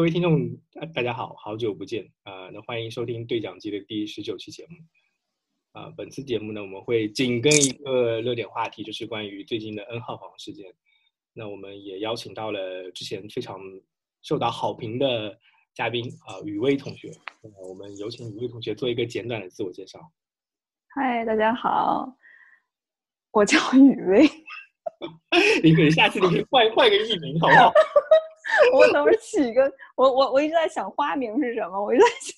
各位听众，大大家好，好久不见啊、那欢迎收听对讲机的第十九期节目。啊、本次节目呢，我们会紧跟一个热点话题，就是关于最近的 N 号房事件。那我们也邀请到了之前非常受到好评的嘉宾啊、雨薇同学。那我们有请雨薇同学做一个简短的自我介绍。嗨，大家好，我叫雨薇，你可以下次你可以换换个艺名，好不好？我等会儿起一个，我我我一直在想花名是什么，我一直在想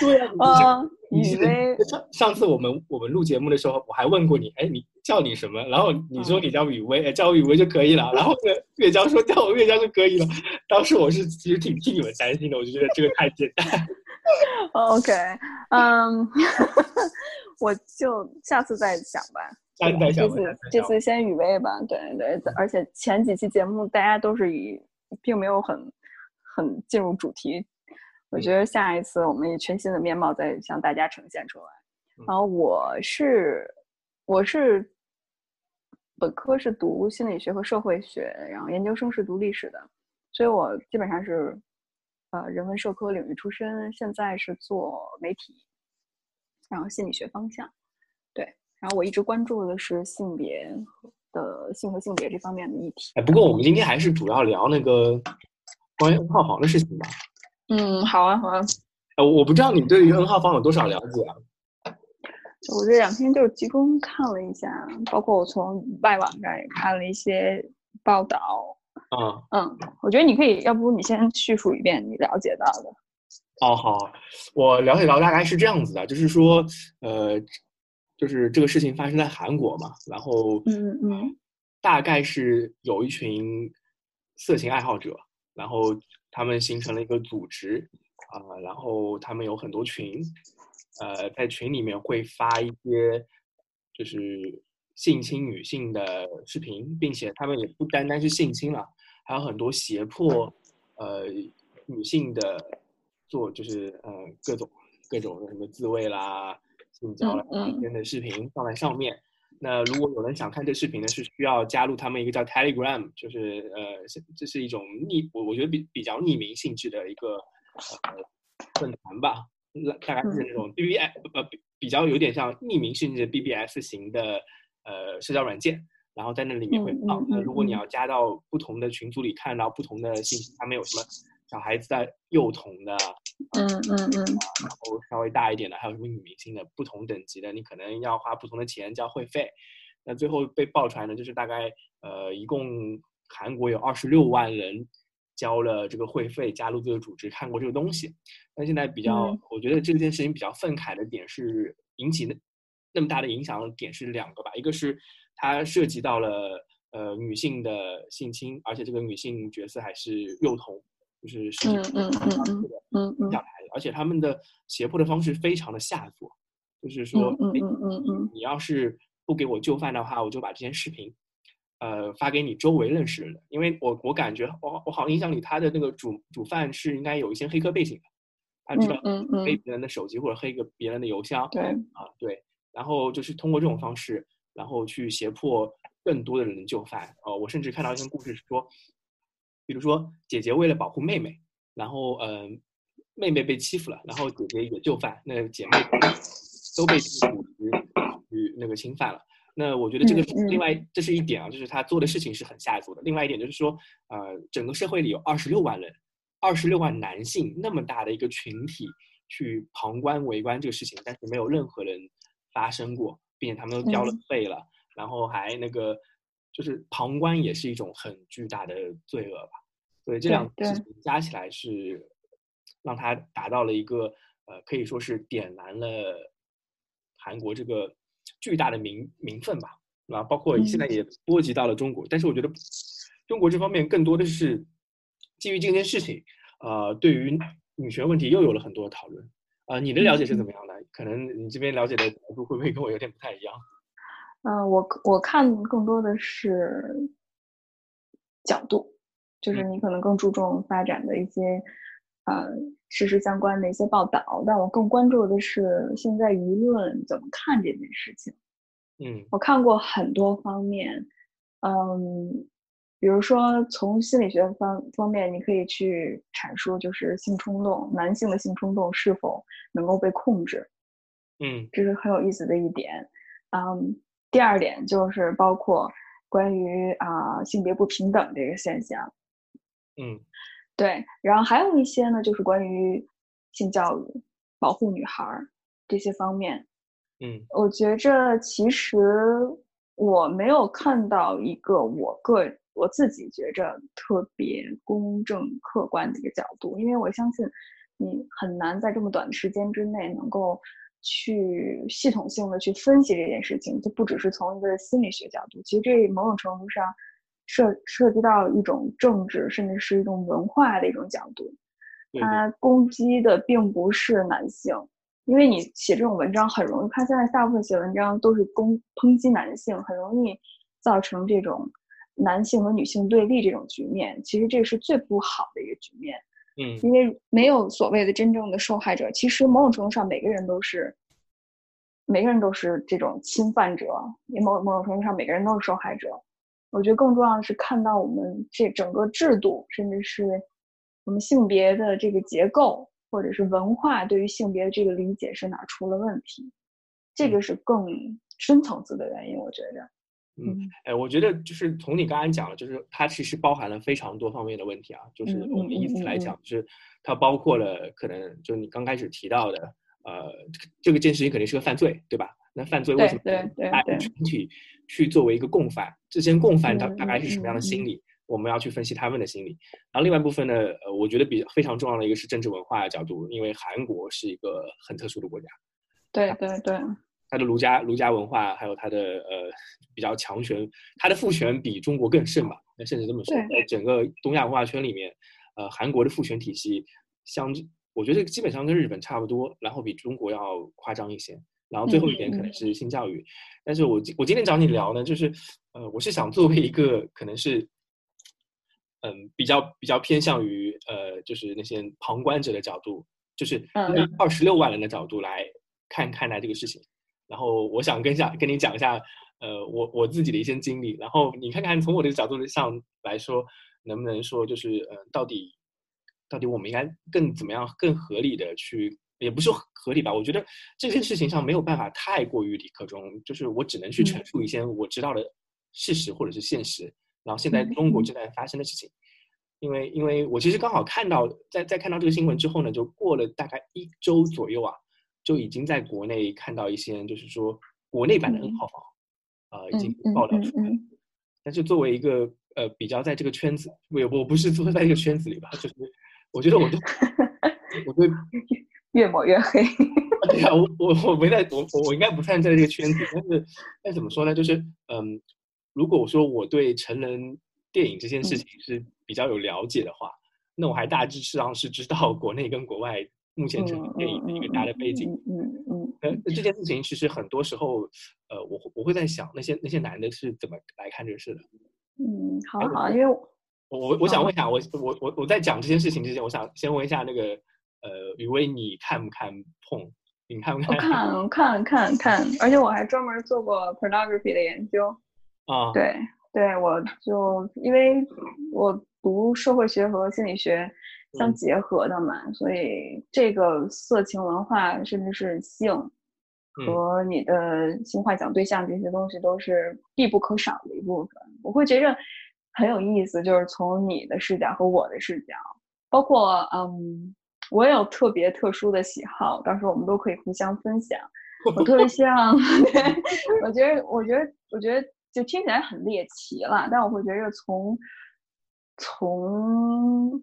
对啊，嗯，雨薇，上上次我们我们录节目的时候，我还问过你，哎，你叫你什么？然后你说你叫雨薇，哎，叫我雨薇就可以了。然后呢，月娇说叫我月娇就可以了。当时我是其实挺替你们担心的，我就觉得这个太简单。OK，嗯，我就下次再想吧。下次再想吧这次这次先雨薇吧，对对，而且前几期节目大家都是以，并没有很很进入主题。我觉得下一次我们以全新的面貌再向大家呈现出来。嗯然后我是我是本科是读心理学和社会学，然后研究生是读历史的，所以我基本上是呃人文社科领域出身，现在是做媒体，然后心理学方向，对，然后我一直关注的是性别的性和性别这方面的议题。哎，不过我们今天还是主要聊那个关于 N 号房的事情吧。嗯，好啊，好啊，呃，我不知道你对于 N 号房有多少了解啊？我这两天就是集中看了一下，包括我从外网上也看了一些报道。嗯、嗯，我觉得你可以，要不你先叙述一遍你了解到的。哦，好，我了解到大概是这样子的，就是说，呃，就是这个事情发生在韩国嘛，然后，嗯嗯。大概是有一群色情爱好者，然后他们形成了一个组织，啊、然后他们有很多群，呃，在群里面会发一些就是性侵女性的视频，并且他们也不单单是性侵了，还有很多胁迫呃女性的做就是呃各种各种的什么自慰啦、性交啦嗯嗯之间的视频放在上面。那如果有人想看这视频呢，是需要加入他们一个叫 Telegram，就是呃，这是一种匿，我我觉得比比较匿名性质的一个呃论坛吧，那大概是那种 B B S 呃比比较有点像匿名性质 B B S 型的呃社交软件，然后在那里面会嗯放。那嗯如果你嗯要加到不同的群组里看到不同的信息，他们有什么小孩子的、幼童的，嗯嗯嗯然后稍微大一点的，还有什么女明星的，不同等级的，你可能要花不同的钱交会费。那最后被爆出来呢，就是大概呃，一共韩国有二十六万人交了这个会费加入这个组织，看过这个东西。但现在比较，嗯我觉得这件事情比较愤慨的点是引起那那么大的影响的点是两个吧，一个是它涉及到了呃女性的性侵，而且这个女性角色还是幼童，就是十几嗯嗯嗯嗯嗯嗯。小孩，而且他们的胁迫的方式非常的下作，就是说，嗯嗯嗯嗯。你要是不给我就范的话，我就把这些视频，呃，发给你周围认识的。人，因为我我感觉我我好像印象里他的那个主主犯是应该有一些黑客背景的，他知道嗯嗯嗯，黑别人的手机或者黑个别人的邮箱，对，啊，对，然后就是通过这种方式，然后去胁迫更多的人就范。呃，我甚至看到一个故事是说，比如说姐姐为了保护妹妹，然后嗯、呃妹妹被欺负了，然后姐姐也就范，那姐妹都被那个侵犯了。那我觉得这个另外这是一点啊，就是他做的事情是很下作的。另外一点就是说，呃，整个社会里有二十六万人，二十六万男性那么大的一个群体去旁观围观这个事情，但是没有任何人发生过，并且他们都交了嗯费了，然后还那个就是旁观也是一种很巨大的罪恶吧。所以这两个事情加起来是让他达到了一个呃，可以说是点燃了韩国这个巨大的民民愤吧。然后包括现在嗯也波及到了中国，但是我觉得中国这方面更多的是基于这件事情，呃，对于女权问题又有了很多的讨论。呃，你的了解是怎么样的？可能你这边了解的角度会不会跟我有点不太一样？嗯，我我看更多的是角度，就是你可能更注重发展的一些呃事实相关的一些报道，但我更关注的是现在舆论怎么看这件事情。嗯我看过很多方面，嗯，比如说从心理学方方面，你可以去阐述，就是性冲动，男性的性冲动是否能够被控制，嗯这是很有意思的一点。嗯，第二点就是包括关于啊、性别不平等这个现象，嗯。对，然后还有一些呢，就是关于性教育、保护女孩儿这些方面。嗯。我觉着其实我没有看到一个我个我自己觉着特别公正客观的一个角度，因为我相信你很难在这么短的时间之内能够去系统性的去分析这件事情，就不只是从一个心理学角度，其实这某种程度上涉涉及到一种政治，甚至是一种文化的一种角度。对对它攻击的并不是男性，因为你写这种文章很容易，看现在大部分写文章都是攻抨击男性，很容易造成这种男性和女性对立这种局面。其实这是最不好的一个局面，嗯因为没有所谓的真正的受害者。其实某种程度上，每个人都是每个人都是这种侵犯者，也某某种程度上每个人都是受害者。我觉得更重要的是看到我们这整个制度，甚至是我们性别的这个结构，或者是文化对于性别的这个理解是哪儿出了问题，这个是更深层次的原因。我觉着，嗯，哎，我觉得就是从你刚才讲了，就是它其实包含了非常多方面的问题啊。就是嗯我们依次来讲，就是它包括了可能就你刚开始提到的，呃，这个件事情肯定是个犯罪，对吧？那犯罪为什么对对大对群体去作为一个共犯？这些共犯他嗯大概是什么样的心理？我们要去分析他们的心理。然后另外一部分呢，呃，我觉得比非常重要的一个是政治文化的角度，因为韩国是一个很特殊的国家。对对对，它的儒家儒家文化，还有它的呃比较强权，它的父权比中国更盛吧？那甚至这么说，在整个东亚文化圈里面，呃，韩国的父权体系相，我觉得基本上跟日本差不多，然后比中国要夸张一些。然后最后一点可能是性教育，但是我今我今天找你聊呢，就是呃，我是想作为一个可能是。嗯，比较比较偏向于呃，就是那些旁观者的角度，就是嗯二十六万人的角度来看看待这个事情。然后我想跟下跟你讲一下，呃，我我自己的一些经历。然后你看看从我的角度上来说，能不能说就是呃，到底到底我们应该更怎么样更合理的去，也不是合理吧？我觉得这件事情上没有办法太过于理科中，就是我只能去陈述一些我知道的事实或者是现实。然后现在中国正在发生的事情，因为因为我其实刚好看到，在在看到这个新闻之后呢，就过了大概一周左右啊，就已经在国内看到一些就是说国内版的 N 号房，呃，已经爆料出来。但是作为一个呃比较在这个圈子，我我不是说在这个圈子里吧，就是我觉得我对 我对越抹越黑。对呀，我我我没在，我我我应该不算在这个圈子，但是但怎么说呢？就是嗯。如果我说我对成人电影这件事情是比较有了解的话，那我还大致上是知道国内跟国外目前成人电影的一个大的背景。嗯嗯。呃，这件事情其实很多时候，呃，我我会在想，那些那些男的是怎么来看这个事的？嗯，好好，因为我我我想问一下，我我我我在讲这件事情之前，我想先问一下那个呃，雨薇，你看不看碰？你看不看？我看看看看，而且我还专门做过 pornography 的研究。啊，对对，我就因为我读社会学和心理学相结合的嘛，所以这个色情文化甚至是性和你的性幻想对象这些东西都是必不可少的一部分。我会觉着很有意思，就是从你的视角和我的视角，包括嗯，我也有特别特殊的喜好，到时候我们都可以互相分享。我特别像，对，我觉得，我觉得，我觉得。就听起来很猎奇了，但我会觉得从从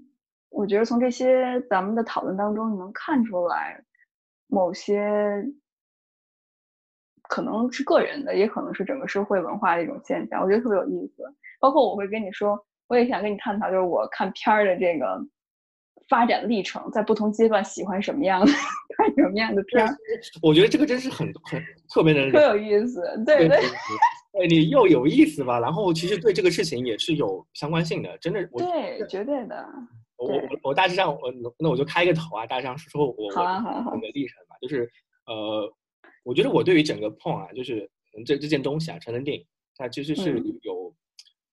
我觉得从这些咱们的讨论当中，你能看出来某些可能是个人的，也可能是整个社会文化的一种现象，我觉得特别有意思。包括我会跟你说，我也想跟你探讨，就是我看片儿的这个发展历程，在不同阶段喜欢什么样的 看什么样的片儿。我觉得这个真是很很特别的，特有意思，对对。对你又有意思吧，然后其实对这个事情也是有相关性的，真的。我对，绝对的。我我我大致上我那我就开个头啊，大致上说说我我整个历程吧，就是呃，我觉得我对于整个碰啊，就是这这件东西啊，成人电影，它其实是有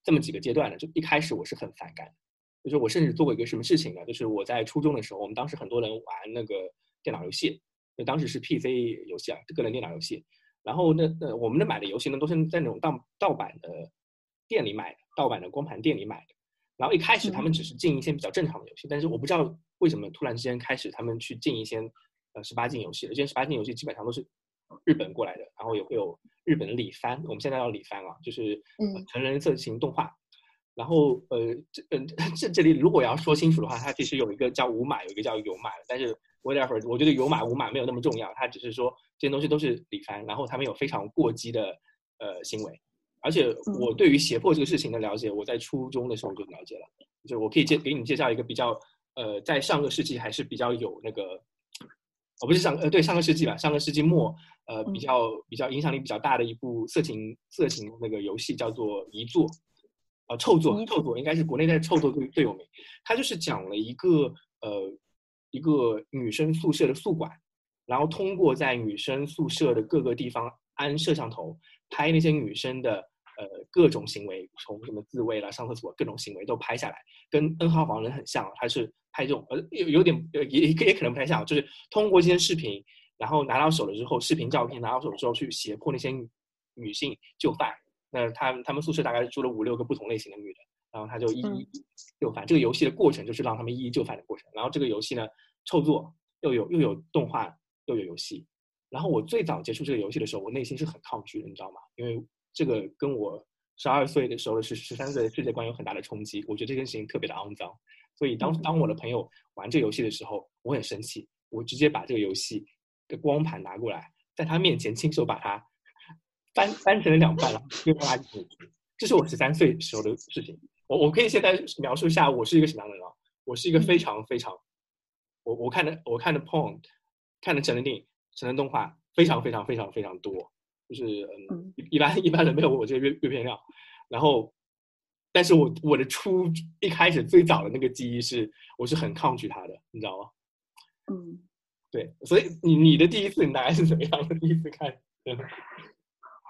这么几个阶段的。就一开始我是很反感，就是我甚至做过一个什么事情呢？就是我在初中的时候，我们当时很多人玩那个电脑游戏，就当时是 PC 游戏啊，个人电脑游戏。然后那那我们那买的游戏呢，都是在那种盗盗版的店里买的，盗版的光盘店里买的。然后一开始他们只是进一些比较正常的游戏，但是我不知道为什么突然之间开始他们去进一些呃十八禁游戏了，这些十八禁游戏基本上都是日本过来的，然后也会有日本的里番，我们现在叫里番啊，就是成人色情动画。然后呃这嗯 这这里如果要说清楚的话，它其实有一个叫无码，有一个叫有码的，但是 whatever，我觉得有码无码没有那么重要，它只是说这些东西都是里番，然后他们有非常过激的呃行为。而且我对于胁迫这个事情的了解，我在初中的时候就了解了。就我可以介给你介绍一个比较，呃，在上个世纪还是比较有那个，哦，不是上呃对上个世纪吧，上个世纪末，呃，比较比较影响力比较大的一部色情色情那个游戏叫做《遗作》，啊，臭作臭作应该是国内在臭作最最有名。它就是讲了一个呃一个女生宿舍的宿管，然后通过在女生宿舍的各个地方安摄像头。拍那些女生的呃各种行为，从什么自慰啦、上厕所各种行为都拍下来，跟 N 号房人很像，他是拍这种呃有有点呃也也可能不太像，就是通过这些视频，然后拿到手了之后，视频照片拿到手之后去胁迫那些女性就范。那他他们宿舍大概住了五六个不同类型的女的，然后他就一一就范。这个游戏的过程就是让他们一一就范的过程。然后这个游戏呢，臭作又有又有动画又有游戏。然后我最早接触这个游戏的时候，我内心是很抗拒的，你知道吗？因为这个跟我十二岁的时候是十三岁的世界观有很大的冲击。我觉得这件事情特别的肮脏，所以当当我的朋友玩这个游戏的时候，我很生气，我直接把这个游戏的光盘拿过来，在他面前亲手把它翻翻成了两半了，丢垃圾桶。这是我十三岁时候的事情。我我可以现在描述一下我是一个什么样的人啊？我是一个非常非常，我我看的我看的 porn，看的成人电影。成人动画非常非常非常非常多，就是嗯，一般一般人没有我这个阅阅片量。然后，但是我我的初一开始最早的那个记忆是，我是很抗拒他的，你知道吗？嗯，对，所以你你的第一次你大概是怎么样的？第一次看？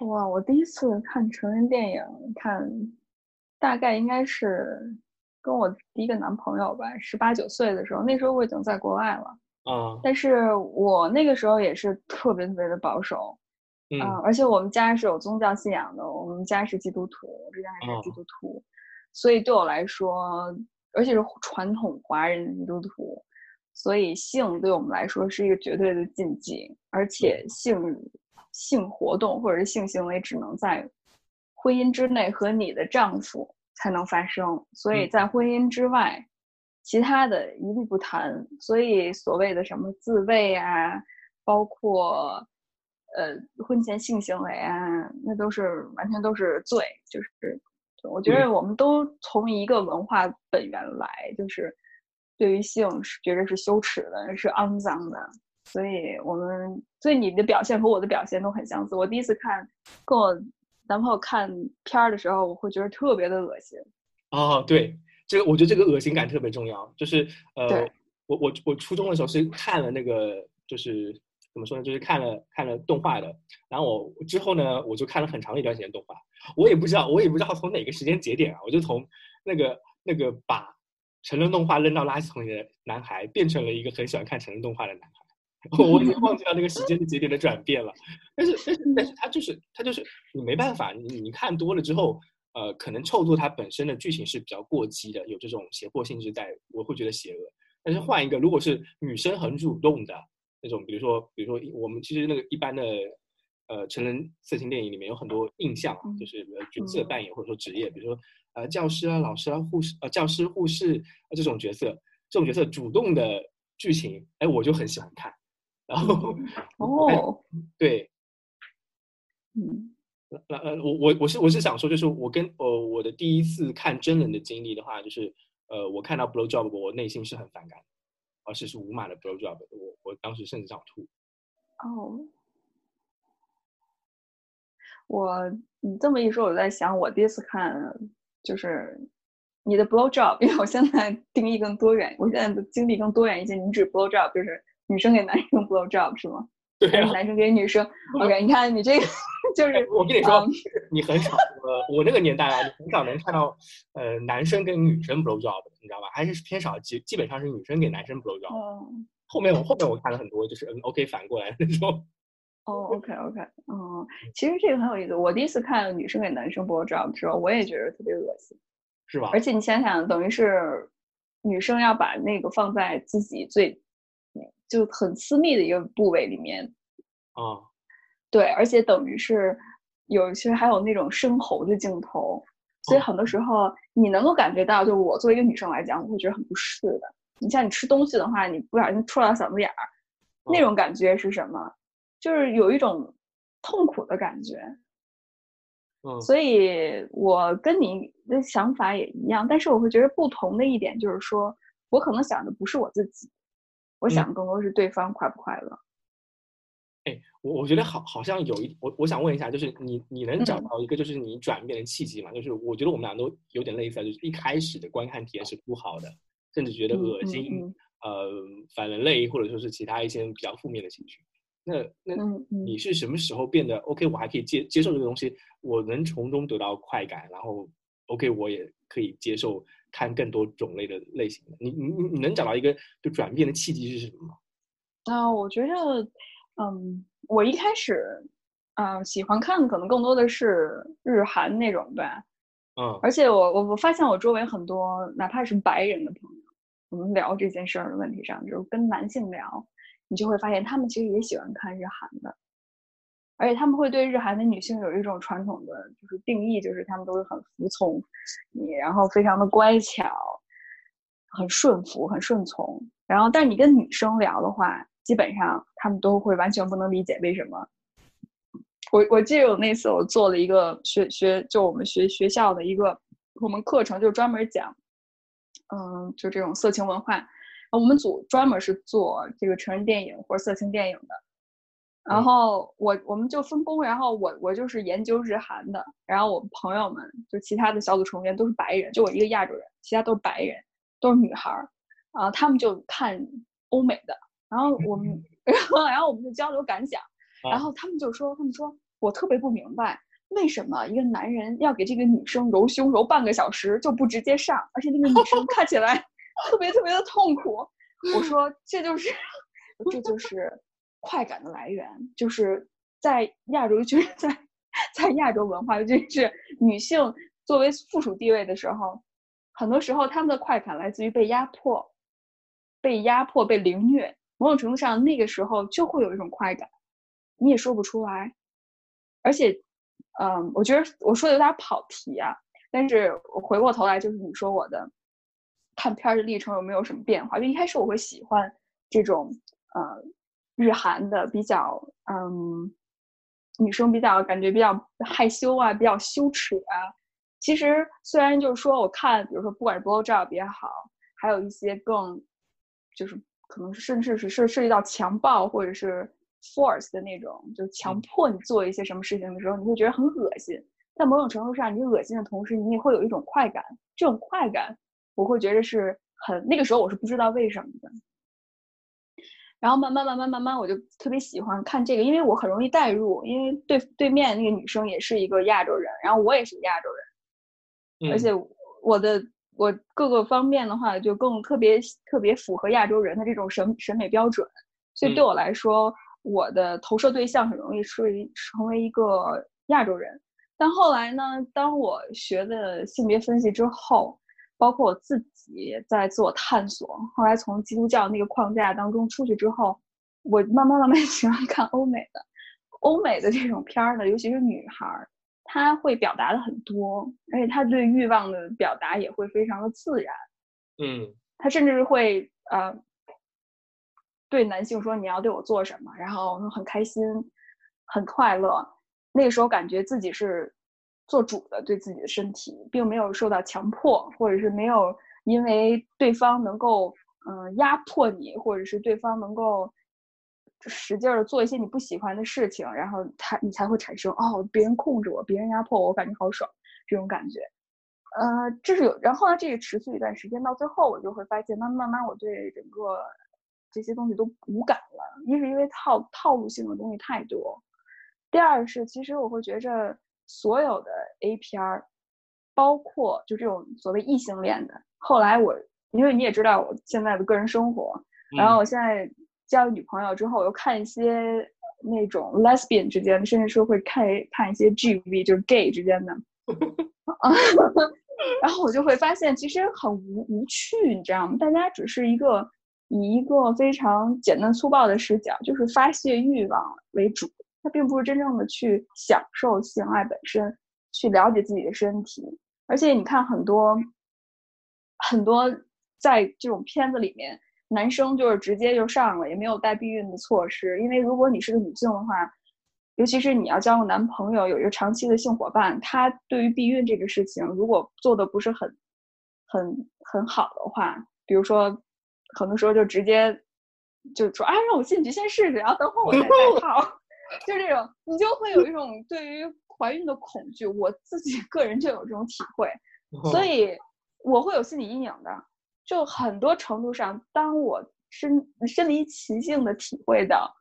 哇，我第一次看成人电影，看大概应该是跟我第一个男朋友吧，十八九岁的时候，那时候我已经在国外了。啊！但是我那个时候也是特别特别的保守，嗯，而且我们家是有宗教信仰的，我们家是基督徒，我之前还是基督徒，所以对我来说，而且是传统华人基督徒，所以性对我们来说是一个绝对的禁忌，而且性性活动或者是性行为只能在婚姻之内和你的丈夫才能发生，所以在婚姻之外。其他的一律不谈，所以所谓的什么自慰啊，包括呃婚前性行为啊，那都是完全都是罪。就是我觉得我们都从一个文化本源来，就是对于性是觉得是羞耻的，是肮脏的。所以我们所以你的表现和我的表现都很相似。我第一次看跟我男朋友看片儿的时候，我会觉得特别的恶心。哦，对。这个我觉得这个恶心感特别重要，就是呃，我我我初中的时候是看了那个，就是怎么说呢，就是看了看了动画的，然后我之后呢，我就看了很长一段时间动画，我也不知道我也不知道从哪个时间节点啊，我就从那个那个把成人动画扔到垃圾桶里的男孩，变成了一个很喜欢看成人动画的男孩，我已经忘记了那个时间节点的转变了，但是但是但是他就是他就是你没办法，你你看多了之后。呃，可能臭作它本身的剧情是比较过激的，有这种胁迫性质在，我会觉得邪恶。但是换一个，如果是女生很主动的那种，比如说，比如说我们其实那个一般的呃成人色情电影里面有很多印象啊，就是角色扮演或者说职业，比如说呃教师啊、老师啊、护士呃教师、护士这种角色，这种角色主动的剧情，哎，我就很喜欢看。然后 哦，对，嗯。那呃，我我我是我是想说，就是我跟呃我的第一次看真人的经历的话，就是呃我看到 blow job，我内心是很反感，而且是无码的 blow job，我我当时甚至想吐。哦，我你这么一说，我在想，我第一次看就是你的 blow job，因为我现在定义更多元，我现在的经历更多元一些。你指 blow job 就是女生给男生 blow job 是吗？对男生给女生？OK，你看你这个 就是我跟你说，你很少，呃，我那个年代啊，你很少能看到呃男生跟女生 blow job，你知道吧？还是偏少，基基本上是女生给男生 blow job。嗯。后面我后面我看了很多，就是嗯，OK 反过来那种。哦，OK OK，嗯，其实这个很有意思。我第一次看女生给男生 blow job 的时候，我也觉得特别恶心，是吧？而且你想想，等于是女生要把那个放在自己最就很私密的一个部位里面。啊，对，而且等于是有其实还有那种生喉的镜头，所以很多。时候你能够感觉到，就我作为一个女生来讲，我会觉得很不适的。你像你吃东西的话，你不小心戳到嗓子眼儿，那种感觉是什么？就是有一种痛苦的感觉，嗯，所以我跟你的想法也一样，但是我会觉得不同的一点就是说，我可能想的不是我自己，我想更多是对方快不快乐。哎，我我觉得好，好像有一我我想问一下，就是你你能找到一个就是你转变的契机吗？就是我觉得我们俩都有点类似，就是一开始的观看体验是不好的，甚至觉得恶心，呃，反人类，或者说是其他一些比较负面的情绪。那那你是什么时候变得 OK？我还可以接接受这个东西，我能从中得到快感，然后 OK，我也可以接受看更多种类的类型的。你你你你能找到一个就转变的契机是什么吗？啊，我觉得，嗯，我一开始，嗯，喜欢看的可能更多的是日韩那种吧，嗯，而且我我我发现我周围很多哪怕是白人的朋友，我们聊这件事儿的问题上，就是跟男性聊。你就会发现，他们其实也喜欢看日韩的，而且他们会对日韩的女性有一种传统的就是定义，就是他们都是很服从你，然后非常的乖巧，很顺服，很顺从。然后，但你跟女生聊的话，基本上他们都会完全不能理解为什么。我我记得有那次我做了一个学学，就我们学学校的一个我们课程，就专门讲，嗯，就这种色情文化。我们组专门是做这个成人电影或者色情电影的，然后我我们就分工，然后我我就是研究日韩的，然后我们朋友们就其他的小组成员都是白人，就我一个亚洲人，其他都是白人，都是女孩儿，啊，他们就看欧美的，然后我们，然后然后我们就交流感想，然后他们就说，他们说我特别不明白，为什么一个男人要给这个女生揉胸揉半个小时就不直接上，而且那个女生看起来。特别特别的痛苦，我说这就是 这就是快感的来源，就是在亚洲，就 是在在亚洲文化，尤其是女性作为附属地位的时候，很多时候他们的快感来自于被压迫、被压迫、被凌虐，某种程度上那个时候就会有一种快感，你也说不出来，而且，嗯，我觉得我说的有点跑题啊，但是我回过头来就是你说我的。看片的历程有没有什么变化？就一开始我会喜欢这种呃日韩的比较嗯女生比较感觉比较害羞啊，比较羞耻啊。其实虽然就是说我看，比如说不管是 blow job 也好，还有一些更就是可能是甚至是涉涉及到强暴或者是 force 的那种，就强迫你做一些什么事情的时候，你会觉得很恶心。在某种程度上，你恶心的同时，你也会有一种快感。这种快感。我会觉得是很那个时候我是不知道为什么的，然后慢慢慢慢慢慢我就特别喜欢看这个，因为我很容易代入，因为对对面那个女生也是一个亚洲人，然后我也是亚洲人，而且我的我各个方面的话就更特别特别符合亚洲人的这种审审美标准，所以对我来说，我的投射对象很容易是成为一个亚洲人。但后来呢，当我学的性别分析之后。包括我自己在自我探索，后来从基督教那个框架当中出去之后，我慢慢慢慢 喜欢看欧美的，欧美的这种片儿呢，尤其是女孩儿，她会表达的很多，而且她对欲望的表达也会非常的自然，嗯，她甚至会呃对男性说你要对我做什么，然后很开心，很快乐，那个时候感觉自己是。做主的对自己的身体，并没有受到强迫，或者是没有因为对方能够嗯压迫你，或者是对方能够使劲的做一些你不喜欢的事情，然后他你才会产生哦，别人控制我，别人压迫我，我感觉好爽这种感觉。呃，这是有，然后呢，这个持续一段时间，到最后我就会发现，慢慢慢慢，我对整个这些东西都无感了。一是因为套套路性的东西太多，第二是其实我会觉着所有的 A 片儿，包括就这种所谓异性恋的，后来我因为你也知道我现在的个人生活，然后我现在交了女朋友之后，我又看一些。那种 lesbian 之间的，甚至说会看看一些 GV，就是 gay 之间的，然后我就会发现其实很无无趣，你知道吗？大家只是一个以一个非常简单粗暴的视角，就是发泄欲望为主，他并不是真正的去享受性爱本身，去了解自己的身体。而且你看很多很多在这种片子里面。男生就是直接就上了，也没有带避孕的措施。因为如果你是个女性的话，尤其是你要交个男朋友，有一个长期的性伙伴，他对于避孕这个事情，如果做的不是很、很、很好的话，比如说，很多时候就直接就说：“啊，让我进去先试试，然后等会儿我再戴 套。”就这种，你就会有一种对于怀孕的恐惧。我自己个人就有这种体会，所以我会有心理阴影的。就很多程度上，当我身身临其境的体会到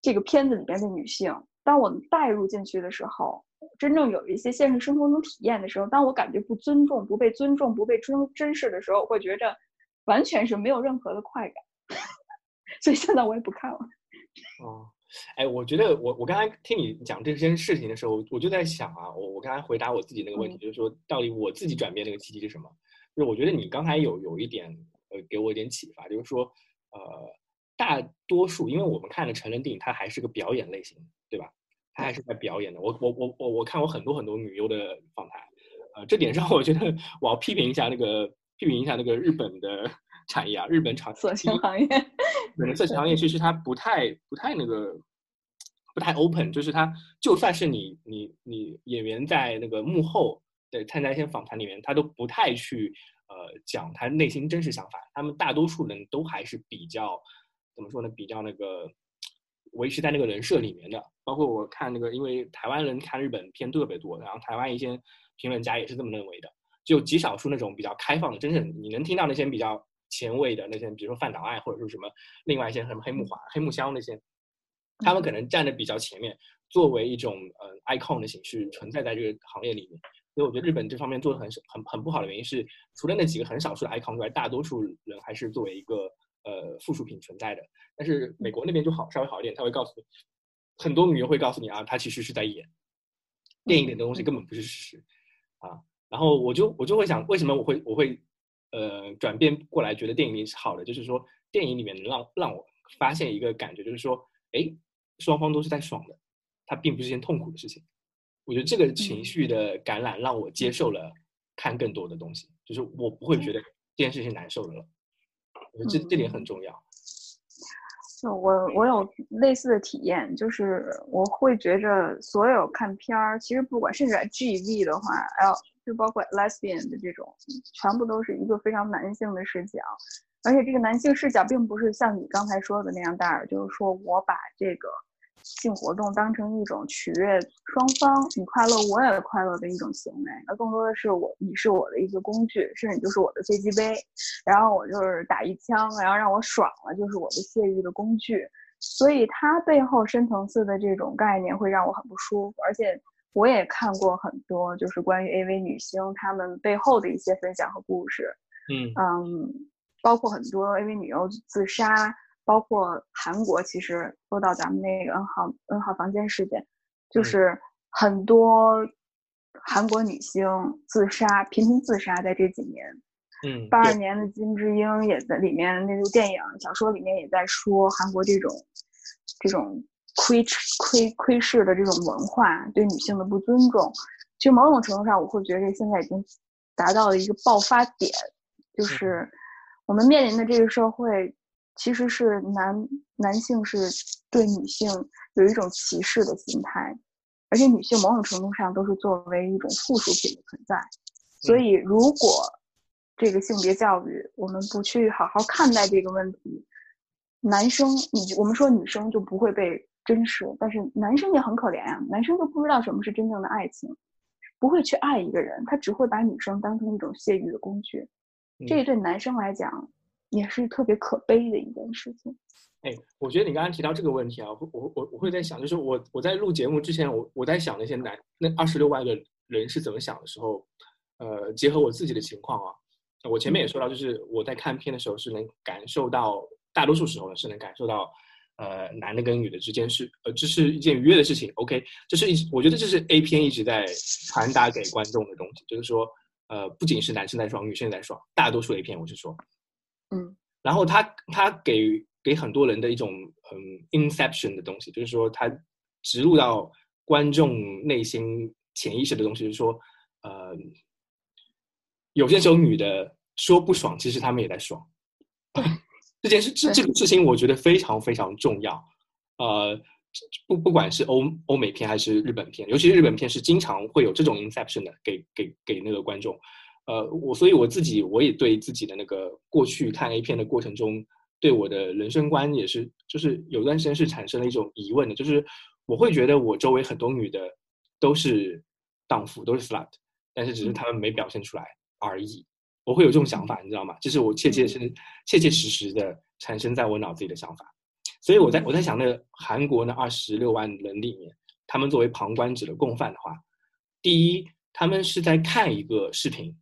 这个片子里边的女性，当我带入进去的时候，真正有一些现实生活中体验的时候，当我感觉不尊重、不被尊重、不被珍珍视的时候，我会觉着完全是没有任何的快感。所以现在我也不看了。哦，哎，我觉得我我刚才听你讲这件事情的时候，我就在想啊，我我刚才回答我自己那个问题，就是说到底我自己转变那个契机是什么？就是我觉得你刚才有有一点，呃，给我一点启发，就是说，呃，大多数，因为我们看的成人电影，它还是个表演类型，对吧？它还是在表演的。我我我我我看过很多很多女优的访谈，呃，这点上我觉得我要批评一下那个批评一下那个日本的产业啊，日本厂色情行业，日本色情行业其实它不太不太那个不太 open，就是它就算是你你你演员在那个幕后。的，参加一些访谈里面，他都不太去呃讲他内心真实想法。他们大多数人都还是比较怎么说呢？比较那个维持在那个人设里面的。包括我看那个，因为台湾人看日本片特别多，然后台湾一些评论家也是这么认为的。就极少数那种比较开放的，真正你能听到那些比较前卫的那些，比如说范岛爱或者是什么另外一些什么黑木华、黑木香那些，他们可能站的比较前面，作为一种呃 icon 的形式存在在这个行业里面。所以我觉得日本这方面做的很很很不好的原因是，除了那几个很少数的 icon 之外，大多数人还是作为一个呃附属品存在的。但是美国那边就好，稍微好一点，他会告诉你，很多女优会告诉你啊，他其实是在演电影里的东西，根本不是事实啊。然后我就我就会想，为什么我会我会呃转变过来，觉得电影里是好的，就是说电影里面能让让我发现一个感觉，就是说，哎，双方都是在爽的，它并不是件痛苦的事情。我觉得这个情绪的感染让我接受了看更多的东西，就是我不会觉得这件事情难受的了。我觉得这这点很重要。我我有类似的体验，就是我会觉着所有看片儿，其实不管甚至 G V 的话，L 就包括 Lesbian 的这种，全部都是一个非常男性的视角，而且这个男性视角并不是像你刚才说的那样大，就是说我把这个。性活动当成一种取悦双方，你快乐我也快乐的一种行为，而更多的是我你是我的一个工具，甚至你就是我的飞机杯，然后我就是打一枪，然后让我爽了，就是我的泄欲的工具。所以它背后深层次的这种概念会让我很不舒服，而且我也看过很多就是关于 AV 女星她们背后的一些分享和故事，嗯嗯，包括很多 AV 女优自杀。包括韩国，其实说到咱们那个 N 号 N 号房间事件，就是很多韩国女星自杀，频频自杀，在这几年。嗯，八二年的金智英也在里面，那部电影、小说里面也在说韩国这种这种窥窥窥视的这种文化，对女性的不尊重。其实某种程度上，我会觉得现在已经达到了一个爆发点，就是我们面临的这个社会。其实是男男性是对女性有一种歧视的心态，而且女性某种程度上都是作为一种附属品的存在。所以，如果这个性别教育我们不去好好看待这个问题，男生你我们说女生就不会被珍视，但是男生也很可怜呀，男生都不知道什么是真正的爱情，不会去爱一个人，他只会把女生当成一种泄欲的工具。这对男生来讲。也是特别可悲的一件事情。哎，我觉得你刚刚提到这个问题啊，我我我我会在想，就是我我在录节目之前，我我在想那些男那二十六万个人是怎么想的时候，呃，结合我自己的情况啊，我前面也说到，就是我在看片的时候是能感受到，大多数时候呢是能感受到，呃，男的跟女的之间是呃这是一件愉悦的事情。OK，这是一我觉得这是 A 片一直在传达给观众的东西，就是说，呃，不仅是男生在爽，女生在爽，大多数 A 片我是说，嗯，然后他他给。给很多人的一种嗯 inception 的东西，就是说他植入到观众内心潜意识的东西，就是说，呃，有些时候女的说不爽，其实他们也在爽。这件事这这个事情，我觉得非常非常重要。呃，不不管是欧欧美片还是日本片，尤其是日本片是经常会有这种 inception 的，给给给那个观众。呃，我所以我自己我也对自己的那个过去看 A 片的过程中。对我的人生观也是，就是有段时间是产生了一种疑问的，就是我会觉得我周围很多女的都是荡妇，都是 slut，但是只是她们没表现出来而已。我会有这种想法，你知道吗？这是我切切实切切实实的产生在我脑子里的想法。所以我在我在想，那个韩国那二十六万人里面，他们作为旁观者的共犯的话，第一，他们是在看一个视频。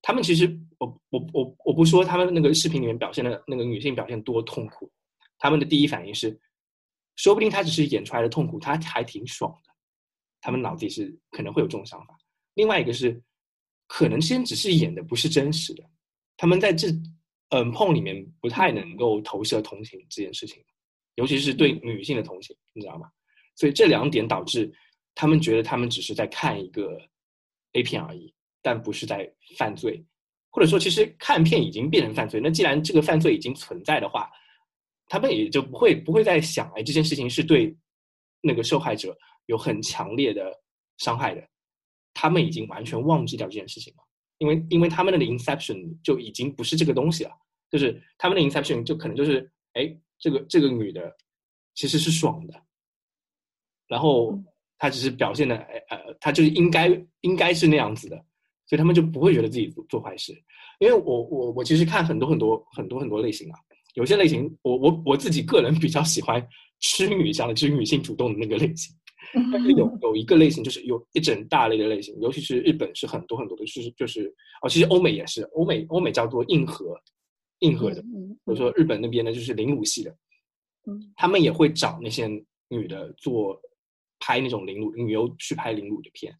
他们其实，我我我我不说他们那个视频里面表现的那个女性表现多痛苦，他们的第一反应是，说不定她只是演出来的痛苦，她还挺爽的，他们脑子里是可能会有这种想法。另外一个是，可能先只是演的，不是真实的，他们在这嗯碰里面不太能够投射同情这件事情，尤其是对女性的同情，你知道吗？所以这两点导致他们觉得他们只是在看一个 A 片而已。但不是在犯罪，或者说，其实看片已经变成犯罪。那既然这个犯罪已经存在的话，他们也就不会不会再想，哎，这件事情是对那个受害者有很强烈的伤害的。他们已经完全忘记掉这件事情了，因为因为他们的 inception 就已经不是这个东西了，就是他们的 inception 就可能就是，哎，这个这个女的其实是爽的，然后她只是表现的，呃，她就是应该应该是那样子的。所以他们就不会觉得自己做做坏事，因为我我我其实看很多很多很多很多类型啊，有些类型我我我自己个人比较喜欢痴女向的，就是女性主动的那个类型。但是有有一个类型，就是有一整大类的类型，尤其是日本是很多很多的，就是就是哦，其实欧美也是，欧美欧美叫做硬核硬核的，比如说日本那边呢就是凌辱系的，嗯，他们也会找那些女的做拍那种凌辱女优去拍凌辱的片。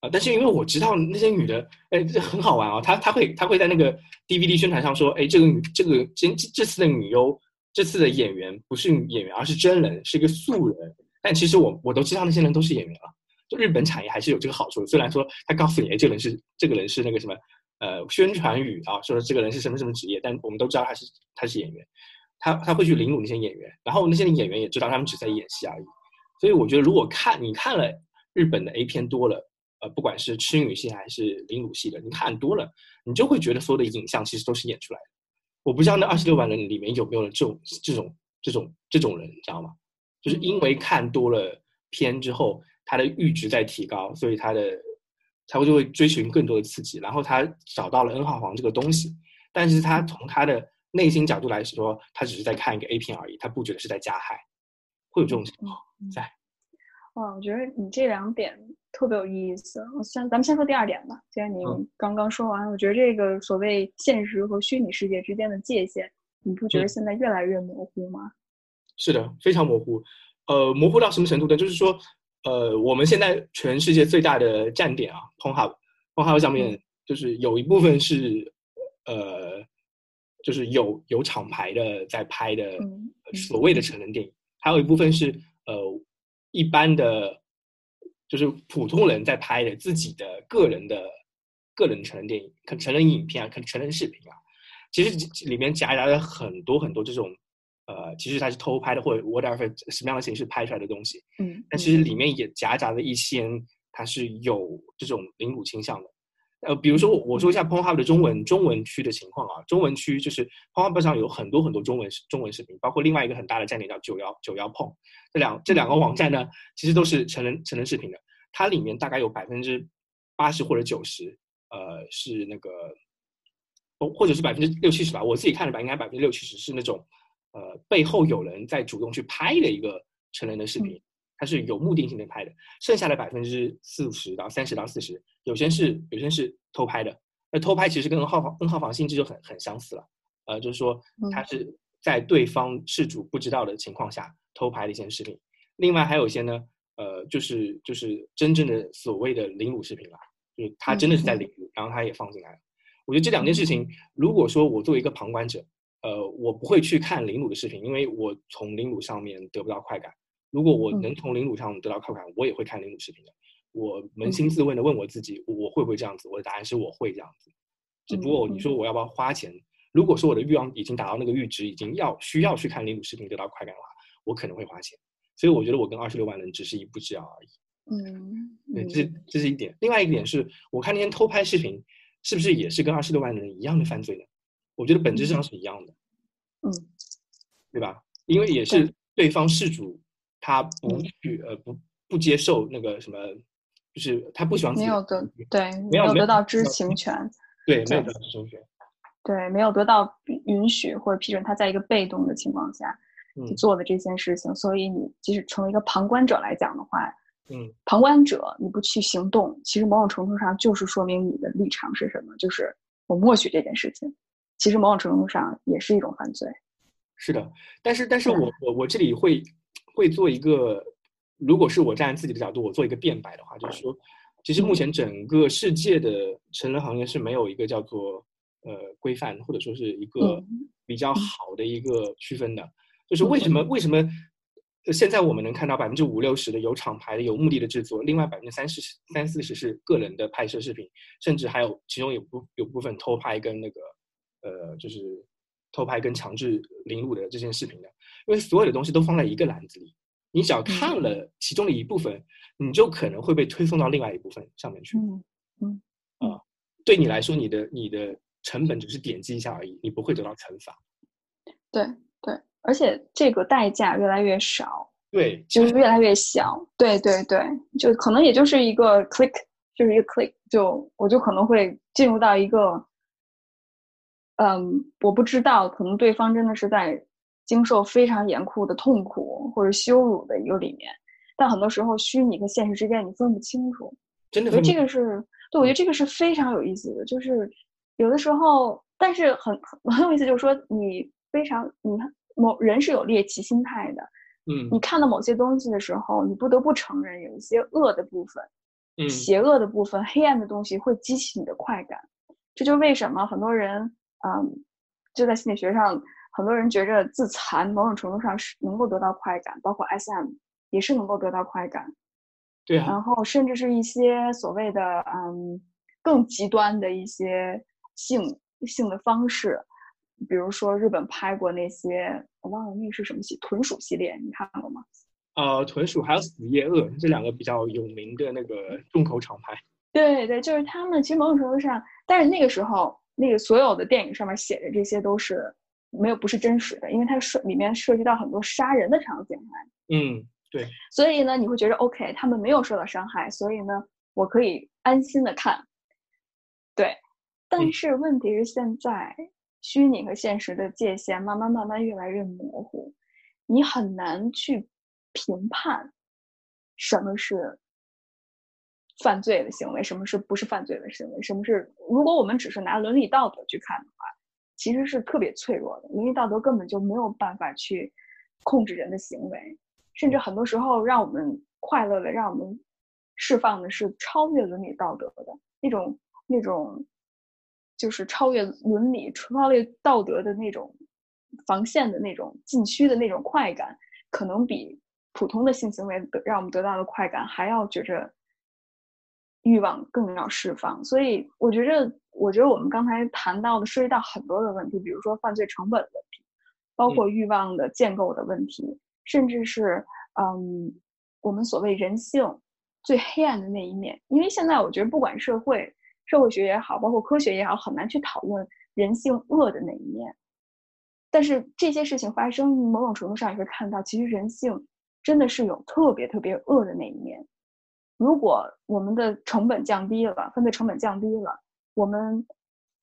啊！但是因为我知道那些女的，哎，这很好玩啊。她她会她会在那个 DVD 宣传上说，哎，这个女这个这这次的女优，这次的演员不是演员，而是真人，是一个素人。但其实我我都知道那些人都是演员了。就日本产业还是有这个好处，虽然说他告诉你，哎，这个人是这个人是那个什么，呃，宣传语啊，说这个人是什么什么职业，但我们都知道他是他是演员，他他会去凌辱那些演员，然后那些演员也知道他们只在演戏而已。所以我觉得，如果看你看了日本的 A 片多了。呃，不管是痴女系还是凌辱系的，你看多了，你就会觉得所有的影像其实都是演出来的。我不知道那二十六万人里面有没有这种这种这种这种人，你知道吗？就是因为看多了片之后，他的阈值在提高，所以他的他会就会追寻更多的刺激，然后他找到了 N 号房这个东西，但是他从他的内心角度来说，他只是在看一个 A 片而已，他不觉得是在加害，会有这种情况在。哇，我觉得你这两点特别有意思。我先，咱们先说第二点吧。既然你刚刚说完，我觉得这个所谓现实和虚拟世界之间的界限，你不觉得现在越来越模糊吗？是的，非常模糊。呃，模糊到什么程度呢？就是说，呃，我们现在全世界最大的站点啊，Pornhub，Pornhub 上面就是有一部分是，呃，就是有有厂牌的在拍的所谓的成人电影，还有一部分是呃。一般的，就是普通人在拍的自己的个人的个人成人电影、可成人影片啊、可成人视频啊，其实里面夹杂了很多很多这种，呃，其实它是偷拍的或者 whatever 什么样的形式拍出来的东西，嗯，但其实里面也夹杂了一些它是有这种凌辱倾向的。呃，比如说我我说一下 Pornhub 的中文中文区的情况啊，中文区就是 Pornhub 上有很多很多中文中文视频，包括另外一个很大的站点叫九幺九幺碰，这两这两个网站呢，其实都是成人成人视频的，它里面大概有百分之八十或者九十，呃，是那个或者是百分之六七十吧，我自己看了吧，应该百分之六七十是那种，呃，背后有人在主动去拍的一个成人的视频，它是有目的性的拍的。剩下的百分之四十到三十到四十，有些是有些是偷拍的。那偷拍其实跟 N 号房 N 号房性质就很很相似了，呃，就是说他是在对方事主不知道的情况下偷拍的一些视频。另外还有一些呢，呃，就是就是真正的所谓的凌辱视频了，就是他真的是在凌辱，然后他也放进来了。我觉得这两件事情，如果说我作为一个旁观者，呃，我不会去看凌辱的视频，因为我从凌辱上面得不到快感。如果我能从凌辱上得到快感，我也会看凌辱视频的。我扪心自问的问我自己，我会不会这样子？我的答案是我会这样子。只不过你说我要不要花钱？如果说我的欲望已经达到那个阈值，已经要需要去看凌辱视频得到快感的话，我可能会花钱。所以我觉得我跟二十六万人只是一步之遥而已。嗯，对，这这是一点。另外一点是我看那些偷拍视频。是不是也是跟二十六万人一样的犯罪呢？我觉得本质上是一样的，嗯，对吧？因为也是对。方事主他不去呃不不接受那个什么，就是他不喜欢没有得对没有得到知情权，对没有得到知情权，对没有得到允许或者批准，他在一个被动的情况下去做的这件事情，所以你即使成为一个旁观者来讲的话。嗯，旁观者，你不去行动，其实某种程度上就是说明你的立场是什么，就是我默许这件事情，其实某种程度上也是一种犯罪。是的，但是，但是我我我这里会会做一个，如果是我站在自己的角度，我做一个辩白的话，就是说，其实目前整个世界的成人行业是没有一个叫做呃规范，或者说是一个比较好的一个区分的，就是为什么为什么？现在我们能看到百分之五六十的有厂牌的、有目的的制作，另外百分之三十、三四十是个人的拍摄视频，甚至还有其中有部有部分偷拍跟那个，呃，就是偷拍跟强制凌辱的这件视频的。因为所有的东西都放在一个篮子里，你只要看了其中的一部分，你就可能会被推送到另外一部分上面去。嗯嗯啊，对你来说，你的你的成本只是点击一下而已，你不会得到惩罚。对对。而且这个代价越来越少，对，就是越来越小，对对对，就可能也就是一个 click，就是一个 click，就我就可能会进入到一个，嗯，我不知道，可能对方真的是在经受非常严酷的痛苦或者羞辱的一个里面，但很多时候虚拟和现实之间你分不清楚，真的，我觉得这个是对，我觉得这个是非常有意思的，就是有的时候，但是很 很有意思，就是说你非常你看。某人是有猎奇心态的，嗯，你看到某些东西的时候，你不得不承认有一些恶的部分，嗯，邪恶的部分、黑暗的东西会激起你的快感。这就是为什么很多人，嗯，就在心理学上，很多人觉着自残某种程度上是能够得到快感，包括 SM 也是能够得到快感。对，然后甚至是一些所谓的嗯更极端的一些性性的方式。比如说，日本拍过那些，我忘了那个是什么戏，豚鼠系列，你看过吗？呃，豚鼠还有死夜鳄这两个比较有名的那个重口厂牌。对对，就是他们。其实某种程度上，但是那个时候，那个所有的电影上面写的这些都是没有不是真实的，因为它涉里面涉及到很多杀人的场景。嗯，对。所以呢，你会觉得 OK，他们没有受到伤害，所以呢，我可以安心的看。对，但是问题是现在。虚拟和现实的界限慢慢慢慢越来越模糊，你很难去评判什么是犯罪的行为，什么是不是犯罪的行为，什么是如果我们只是拿伦理道德去看的话，其实是特别脆弱的。伦理道德根本就没有办法去控制人的行为，甚至很多时候让我们快乐的、让我们释放的是超越伦理道德的那种那种。就是超越伦理、超越道德的那种防线的那种禁区的那种快感，可能比普通的性行为得让我们得到的快感还要觉着欲望更要释放。所以，我觉着，我觉得我们刚才谈到的涉及到很多的问题，比如说犯罪成本问题，包括欲望的建构的问题，甚至是嗯，我们所谓人性最黑暗的那一面。因为现在我觉得，不管社会。社会学也好，包括科学也好，很难去讨论人性恶的那一面。但是这些事情发生，某种程度上也会看到，其实人性真的是有特别特别恶的那一面。如果我们的成本降低了，分配成本降低了，我们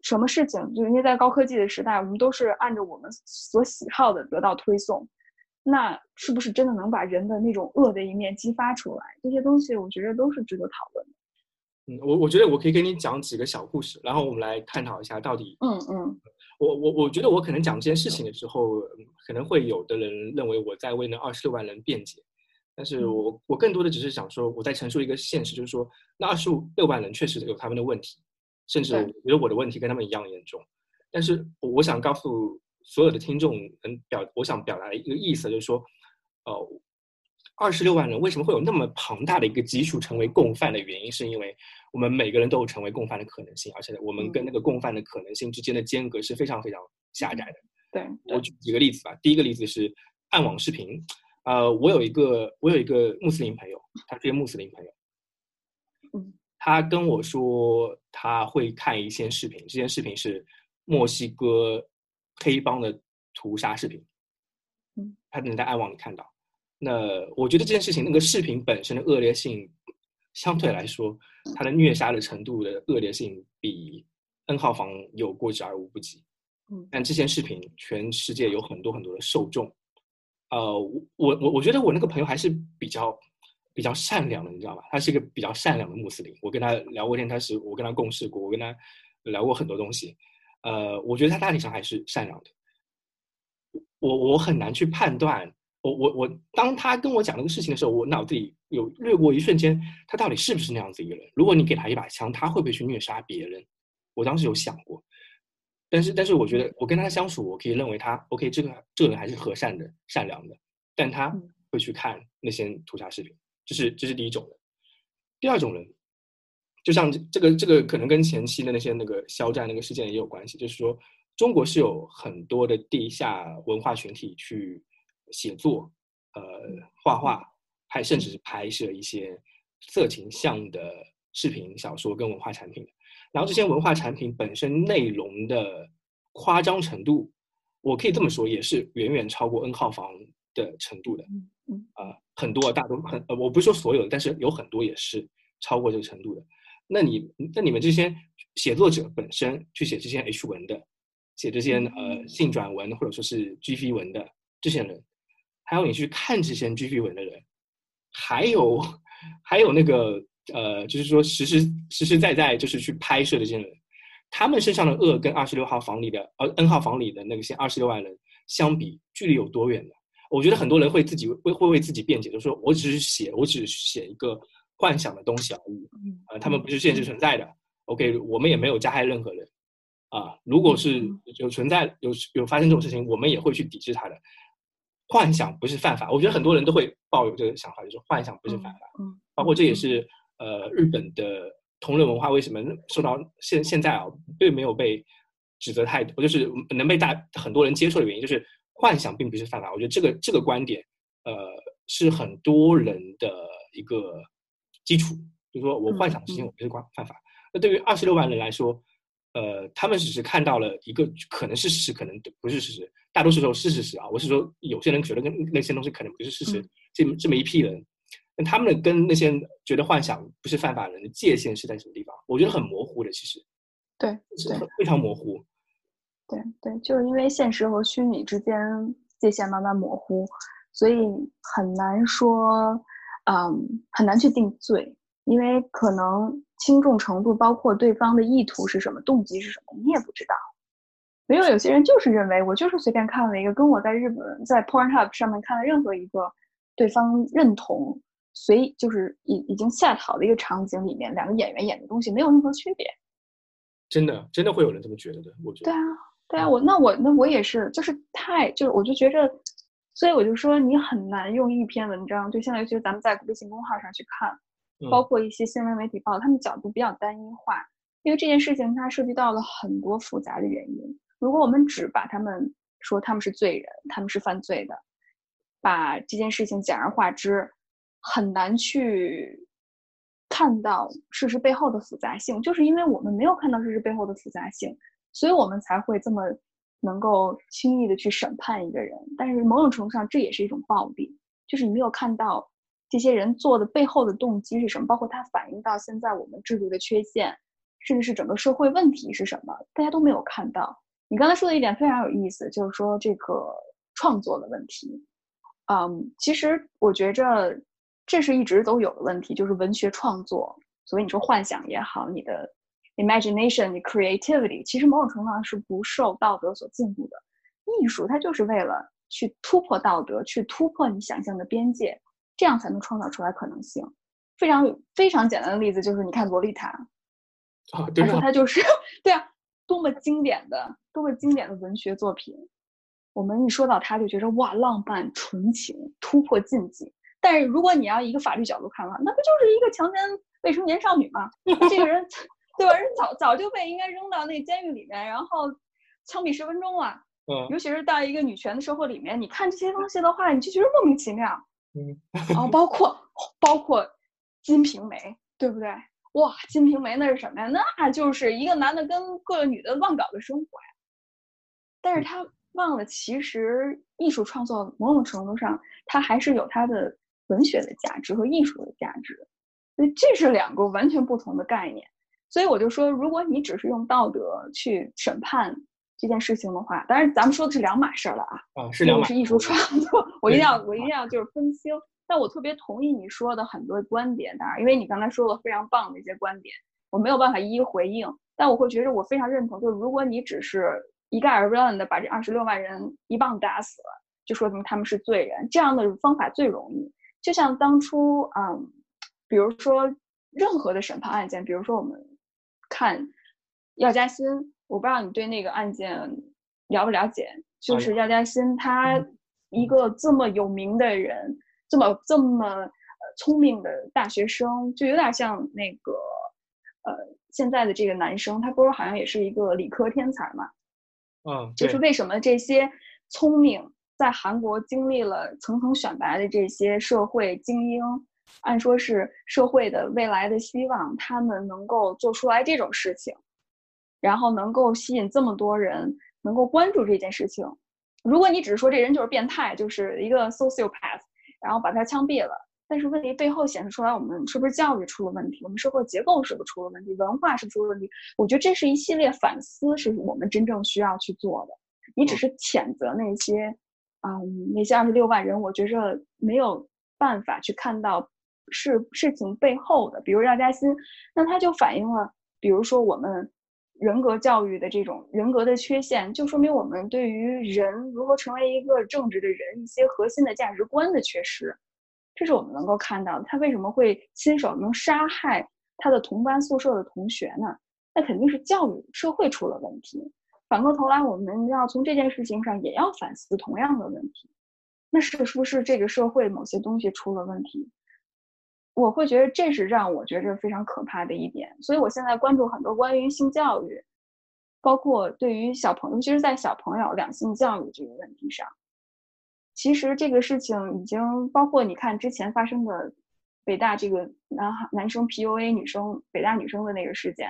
什么事情，就因为在高科技的时代，我们都是按照我们所喜好的得到推送，那是不是真的能把人的那种恶的一面激发出来？这些东西，我觉得都是值得讨论的。嗯，我我觉得我可以给你讲几个小故事，然后我们来探讨一下到底。嗯嗯。我我我觉得我可能讲这件事情的时候，可能会有的人认为我在为那二十六万人辩解，但是我我更多的只是想说，我在陈述一个现实，就是说那二十五六万人确实有他们的问题，甚至我觉得我的问题跟他们一样严重。但是我想告诉所有的听众，能表我想表达的一个意思就是说，呃，二十六万人为什么会有那么庞大的一个基数成为共犯的原因，是因为。我们每个人都有成为共犯的可能性，而且我们跟那个共犯的可能性之间的间隔是非常非常狭窄的。对，我举几个例子吧。第一个例子是暗网视频，呃，我有一个我有一个穆斯林朋友，他是一个穆斯林朋友，嗯，他跟我说他会看一些视频，这些视频是墨西哥黑帮的屠杀视频，嗯，他能在暗网里看到。那我觉得这件事情那个视频本身的恶劣性。相对来说，它的虐杀的程度的恶劣性比 N 号房有过之而无不及。嗯，但这些视频，全世界有很多很多的受众。呃，我我我觉得我那个朋友还是比较比较善良的，你知道吧？他是一个比较善良的穆斯林。我跟他聊过天，他是我跟他共事过，我跟他聊过很多东西。呃，我觉得他大体上还是善良的。我我很难去判断。我我我，当他跟我讲那个事情的时候，我脑子里有掠过一瞬间，他到底是不是那样子一个人？如果你给他一把枪，他会不会去虐杀别人？我当时有想过，但是但是我觉得我跟他相处，我可以认为他 OK，这个这个人还是和善的、善良的，但他会去看那些屠杀视频，这是这是第一种人。第二种人，就像这个这个可能跟前期的那些那个肖战那个事件也有关系，就是说中国是有很多的地下文化群体去。写作，呃，画画，还甚至是拍摄一些色情向的视频、小说跟文化产品。然后这些文化产品本身内容的夸张程度，我可以这么说，也是远远超过 N 号房的程度的。嗯嗯。啊，很多大多很呃，我不是说所有的，但是有很多也是超过这个程度的。那你那你们这些写作者本身去写这些 H 文的，写这些呃性转文或者说是 GV 文的这些人。还有你去看这些 GV 文的人，还有还有那个呃，就是说实实实实在在就是去拍摄的这些人，他们身上的恶跟二十六号房里的呃 N 号房里的那个些二十六万人相比，距离有多远呢？我觉得很多人会自己会会为自己辩解，就说我只是写，我只是写一个幻想的东西而已，呃，他们不是现实存在的。OK，我们也没有加害任何人啊。如果是有存在有有发生这种事情，我们也会去抵制他的。幻想不是犯法，我觉得很多人都会抱有这个想法，就是幻想不是犯法。嗯，包括这也是呃日本的同人文化为什么受到现现在啊并没有被指责太多，就是能被大很多人接受的原因，就是幻想并不是犯法。我觉得这个这个观点呃是很多人的一个基础，就是说我幻想的事情我不是犯犯法。那对于二十六万人来说。呃，他们只是看到了一个可能是事实，可能不是事实。大多数时候是事实啊。我是说，有些人觉得跟那些东西可能不是事实。这这么一批人，那他们跟那些觉得幻想不是犯法人的界限是在什么地方？我觉得很模糊的，其实。对，是非常模糊。对对，就是因为现实和虚拟之间界限慢慢模糊，所以很难说，嗯，很难去定罪，因为可能。轻重程度包括对方的意图是什么，动机是什么，你也不知道。没有有些人就是认为我就是随便看了一个，跟我在日本在 Pornhub 上面看了任何一个对方认同随就是已已经 set 好的一个场景里面，两个演员演的东西没有任何区别。真的，真的会有人这么觉得的，我觉得。对啊，对啊，我那我那我也是，就是太就是我就觉着，所以我就说你很难用一篇文章，就相当于咱们在微信公号上去看。包括一些新闻媒体报，他们角度比较单一化，因为这件事情它涉及到了很多复杂的原因。如果我们只把他们说他们是罪人，他们是犯罪的，把这件事情简而化之，很难去看到事实背后的复杂性。就是因为我们没有看到事实背后的复杂性，所以我们才会这么能够轻易的去审判一个人。但是某种程度上，这也是一种暴力，就是你没有看到。这些人做的背后的动机是什么？包括它反映到现在我们制度的缺陷，甚至是整个社会问题是什么，大家都没有看到。你刚才说的一点非常有意思，就是说这个创作的问题。嗯，其实我觉着这是一直都有的问题，就是文学创作。所以你说幻想也好，你的 imagination、你 creativity，其实某种程度上是不受道德所禁锢的。艺术它就是为了去突破道德，去突破你想象的边界，这样才能创造出来可能性。非常非常简单的例子就是，你看《洛丽塔》，啊，对啊，它就是对啊，多么经典的、多么经典的文学作品。我们一说到它，就觉得哇，浪漫、纯情、突破禁忌。但是如果你要一个法律角度看的话，那不就是一个强奸未成年少女吗？这个人，对吧？人早早就被应该扔到那监狱里面，然后枪毙十分钟了。嗯，尤其是到一个女权的社会里面，你看这些东西的话，你就觉得莫名其妙。嗯，然后包括包括。《金瓶梅》，对不对？哇，《金瓶梅》那是什么呀？那就是一个男的跟各个女的乱搞的生活呀。但是他忘了，其实艺术创作某种程度上，它还是有它的文学的价值和艺术的价值。所以这是两个完全不同的概念。所以我就说，如果你只是用道德去审判这件事情的话，当然咱们说的是两码事儿了啊。啊，是两码。是艺术创作，我一定要，我一定要就是分清。但我特别同意你说的很多观点，当然，因为你刚才说了非常棒的一些观点，我没有办法一一回应。但我会觉得我非常认同，就是如果你只是一概而论的把这二十六万人一棒打死了，就说明他们是罪人，这样的方法最容易。就像当初，嗯，比如说任何的审判案件，比如说我们看药家鑫，我不知道你对那个案件了不了解，就是药家鑫他一个这么有名的人。这么这么呃聪明的大学生，就有点像那个呃现在的这个男生，他不是好像也是一个理科天才嘛？嗯，就是为什么这些聪明在韩国经历了层层选拔的这些社会精英，按说是社会的未来的希望，他们能够做出来这种事情，然后能够吸引这么多人能够关注这件事情。如果你只是说这人就是变态，就是一个 sociopath。然后把他枪毙了，但是问题背后显示出来，我们是不是教育出了问题？我们社会结构是不是出了问题？文化是不是出了问题？我觉得这是一系列反思，是我们真正需要去做的。你只是谴责那些，嗯，那些二十六万人，我觉着没有办法去看到是事情背后的，比如廖嘉欣，那他就反映了，比如说我们。人格教育的这种人格的缺陷，就说明我们对于人如何成为一个正直的人一些核心的价值观的缺失，这是我们能够看到的。他为什么会亲手能杀害他的同班宿舍的同学呢？那肯定是教育社会出了问题。反过头来，我们要从这件事情上也要反思同样的问题。那是不是这个社会某些东西出了问题？我会觉得这是让我觉着非常可怕的一点，所以我现在关注很多关于性教育，包括对于小朋友，其实，在小朋友两性教育这个问题上，其实这个事情已经包括你看之前发生的北大这个男孩男生 PUA 女生北大女生的那个事件，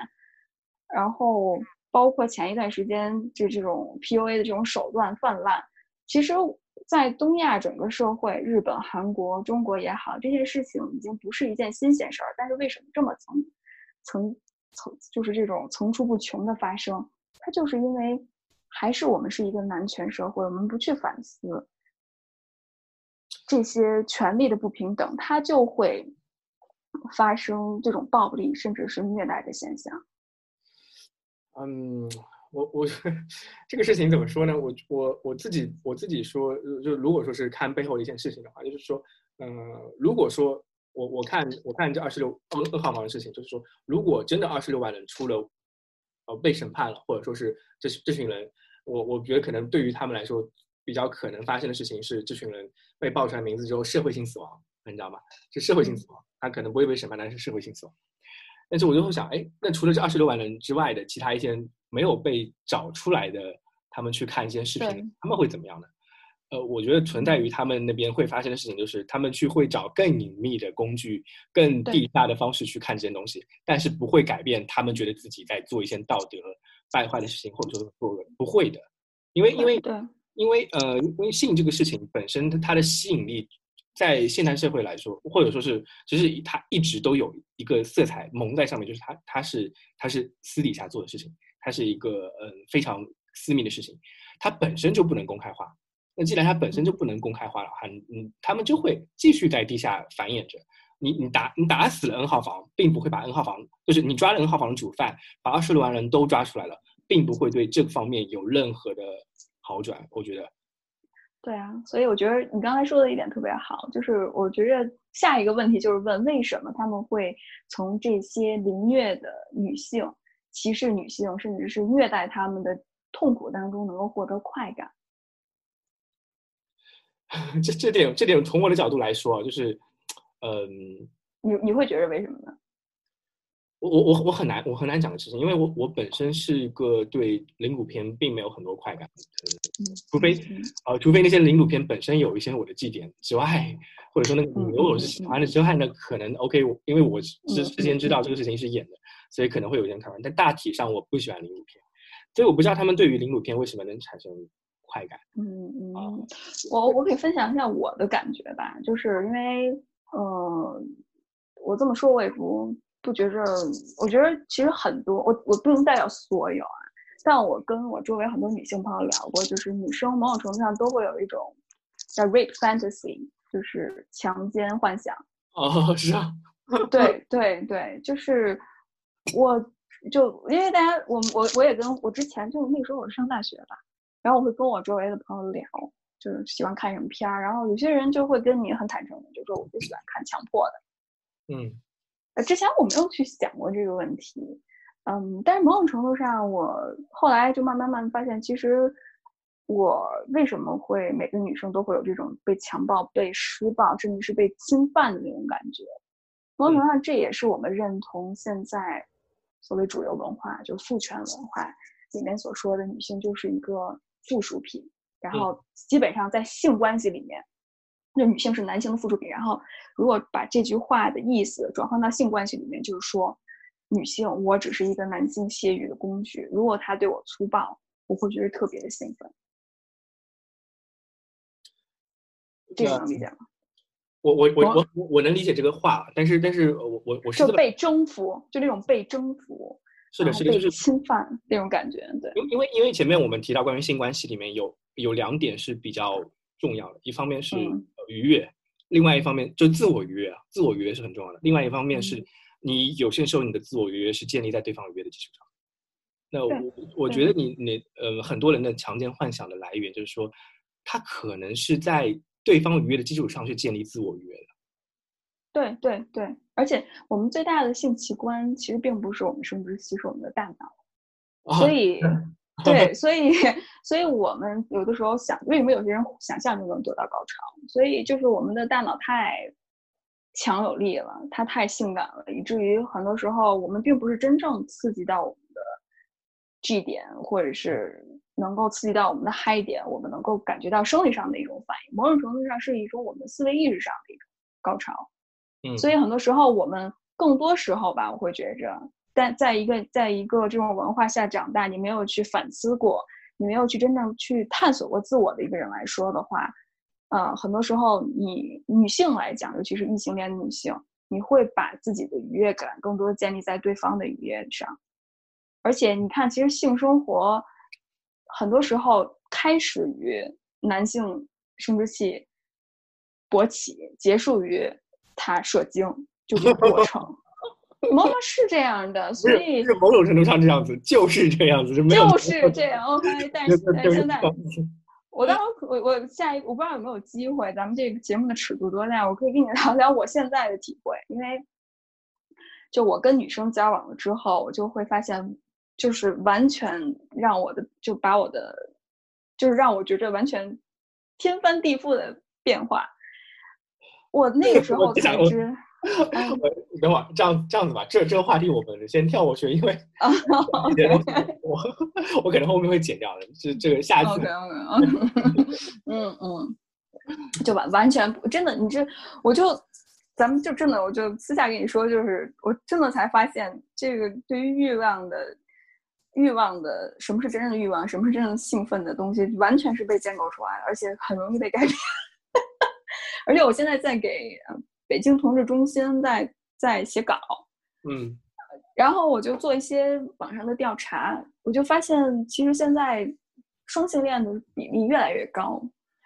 然后包括前一段时间就这种 PUA 的这种手段泛滥，其实。在东亚整个社会，日本、韩国、中国也好，这件事情已经不是一件新鲜事儿。但是为什么这么层层层，就是这种层出不穷的发生？它就是因为还是我们是一个男权社会，我们不去反思这些权利的不平等，它就会发生这种暴力甚至是虐待的现象。嗯。我我这个事情怎么说呢？我我我自己我自己说，就如果说是看背后的一件事情的话，就是说，嗯，如果说我我看我看这二十六二二号房的事情，就是说，如果真的二十六万人出了，呃，被审判了，或者说是这这群人，我我觉得可能对于他们来说，比较可能发生的事情是，这群人被报出来名字之后，社会性死亡，你知道吗？是社会性死亡，他可能不会被审判，但是社会性死亡。但是我就会想，哎，那除了这二十六万人之外的其他一些没有被找出来的，他们去看一些视频，他们会怎么样呢？呃，我觉得存在于他们那边会发生的事情，就是他们去会找更隐秘的工具、更地下的方式去看这些东西，但是不会改变他们觉得自己在做一些道德败坏的事情，或者说做不会的，因为因为因为呃，因为性这个事情本身它的吸引力在现代社会来说，或者说是，其实它一直都有一个色彩蒙在上面，就是它它是它是私底下做的事情，它是一个呃非常私密的事情，它本身就不能公开化。那既然它本身就不能公开化了，哈，嗯，他们就会继续在地下繁衍着。你你打你打死了 N 号房，并不会把 N 号房，就是你抓了 N 号房的主犯，把二十六万人都抓出来了，并不会对这方面有任何的好转。我觉得。对啊，所以我觉得你刚才说的一点特别好，就是我觉得下一个问题就是问为什么他们会从这些凌虐的女性、歧视女性，甚至是虐待他们的痛苦当中能够获得快感。这这点这点从我的角度来说，就是，嗯，你你会觉得为什么呢？我我我我很难我很难讲的事情，因为我我本身是一个对灵谷片并没有很多快感，除非呃除非那些灵谷片本身有一些我的祭点之外，或者说那个女优我是喜欢的之外，呢可能 OK，因为我之之前知道这个事情是演的，所以可能会有点看完，但大体上我不喜欢灵谷片，所以我不知道他们对于灵谷片为什么能产生。快感，嗯嗯，我我可以分享一下我的感觉吧，就是因为，呃，我这么说我也不不觉着，我觉得其实很多，我我不能代表所有啊，但我跟我周围很多女性朋友聊过，就是女生某种程度上都会有一种叫 rape fantasy，就是强奸幻想。哦，是啊，对对对，就是我就因为大家，我我我也跟我之前就那时候我上大学吧。然后我会跟我周围的朋友聊，就是喜欢看什么片儿。然后有些人就会跟你很坦诚的，就说我不喜欢看强迫的。嗯，呃，之前我没有去想过这个问题，嗯，但是某种程度上，我后来就慢慢慢发现，其实我为什么会每个女生都会有这种被强暴、被施暴，甚至是被侵犯的那种感觉。某种程度上，这也是我们认同现在所谓主流文化，就是父权文化里面所说的女性就是一个。附属品，然后基本上在性关系里面，那女性是男性的附属品。然后，如果把这句话的意思转换到性关系里面，就是说，女性我只是一个男性泄欲的工具。如果他对我粗暴，我会觉得特别的兴奋。这个能理解吗？我我我我我能理解这个话，但是但是我我我是被征服，就那种被征服。是的，是的，就是侵犯那种感觉，对。因因为因为前面我们提到关于性关系里面有有两点是比较重要的，一方面是愉悦，另外一方面就自我愉悦啊，自我愉悦是很重要的。另外一方面是你有些时候你的自我愉悦是建立在对方愉悦的基础上。那我我觉得你你呃很多人的强奸幻想的来源就是说，他可能是在对方愉悦的基础上去建立自我愉悦的。对对对，而且我们最大的性器官其实并不是我们生殖器，是我们的大脑。所以，对，所以，所以我们有的时候想，为什么有些人想象就能得到高潮？所以就是我们的大脑太强有力了，它太性感了，以至于很多时候我们并不是真正刺激到我们的 G 点，或者是能够刺激到我们的嗨点，我们能够感觉到生理上的一种反应，某种程度上是一种我们思维意识上的一种高潮。嗯所以很多时候，我们更多时候吧，我会觉着，但在一个在一个这种文化下长大，你没有去反思过，你没有去真正去探索过自我的一个人来说的话，呃，很多时候你女性来讲，尤其是异性恋女性，你会把自己的愉悦感更多建立在对方的愉悦上，而且你看，其实性生活很多时候开始于男性生殖器勃起，结束于。他射精就这个过程，毛毛是这样的，所以是某种程度上这样子，就是这样子，就就是这样。OK，但是现在，我当我我下一我不知道有没有机会，咱们这个节目的尺度多大，我可以跟你聊聊我现在的体会。因为就我跟女生交往了之后，我就会发现，就是完全让我的就把我的，就是让我觉着完全天翻地覆的变化。我那个时候才知。等会儿，这样这样子吧，这这个话题我们先跳过去，因为 我 我可能后面会剪掉的，这这个下一次。嗯嗯，就完完全真的，你这我就咱们就真的，我就私下跟你说，就是我真的才发现，这个对于欲望的欲望的什么是真正的欲望，什么是真正兴奋的东西，完全是被建构出来的，而且很容易被改变。而且我现在在给北京同志中心在在写稿，嗯，然后我就做一些网上的调查，我就发现其实现在双性恋的比例越来越高，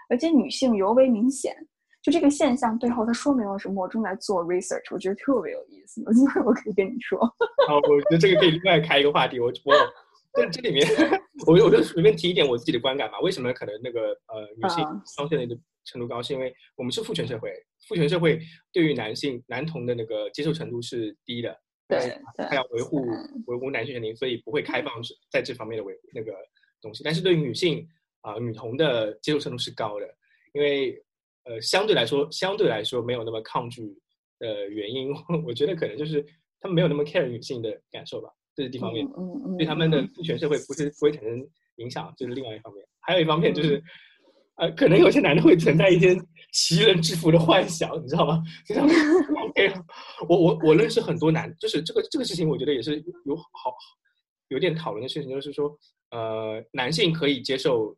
而且女性尤为明显。就这个现象背后，它说明了什么？我正在做 research，我觉得特别有意思。我可以跟你说。好，我觉得这个可以另外开一个话题。我我这这里面，我我就随便提一点我自己的观感吧。为什么可能那个呃女性双性恋的程度高？是因为我们是父权社会，父权社会对于男性男童的那个接受程度是低的。对，他要维护维护男性权利，所以不会开放在这方面的维那个东西。但是对于女性啊女童的接受程度是高的，因为。呃，相对来说，相对来说没有那么抗拒的原因，我觉得可能就是他们没有那么 care 女性的感受吧，这是一方面，对他们的父权社会不是不会产生影响，这是另外一方面。还有一方面就是，呃，可能有些男的会存在一些奇人之福的幻想，你知道吗？就像 OK，我我我认识很多男，就是这个这个事情，我觉得也是有好有点讨论的事情，就是说，呃，男性可以接受。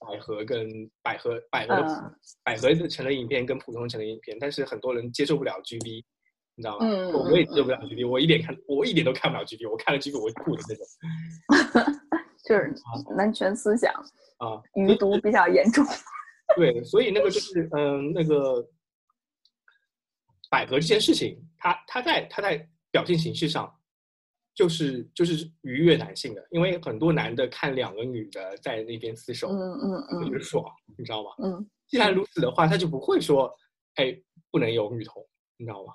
百合跟百合百合百合的成人影片跟普通成人影片，但是很多人接受不了 GB，你知道吗？嗯，我也接受不了 GB，我一点看我一点都看不了 GB，我看了 GB 我会吐的那种。就是男权思想啊，余毒比较严重。对，所以那个就是嗯，那个百合这件事情，它它在它在表现形式上。就是就是愉悦男性的，因为很多男的看两个女的在那边厮守，嗯嗯嗯，觉得爽，你知道吗？嗯，既然如此的话，他就不会说，哎，不能有女同，你知道吗？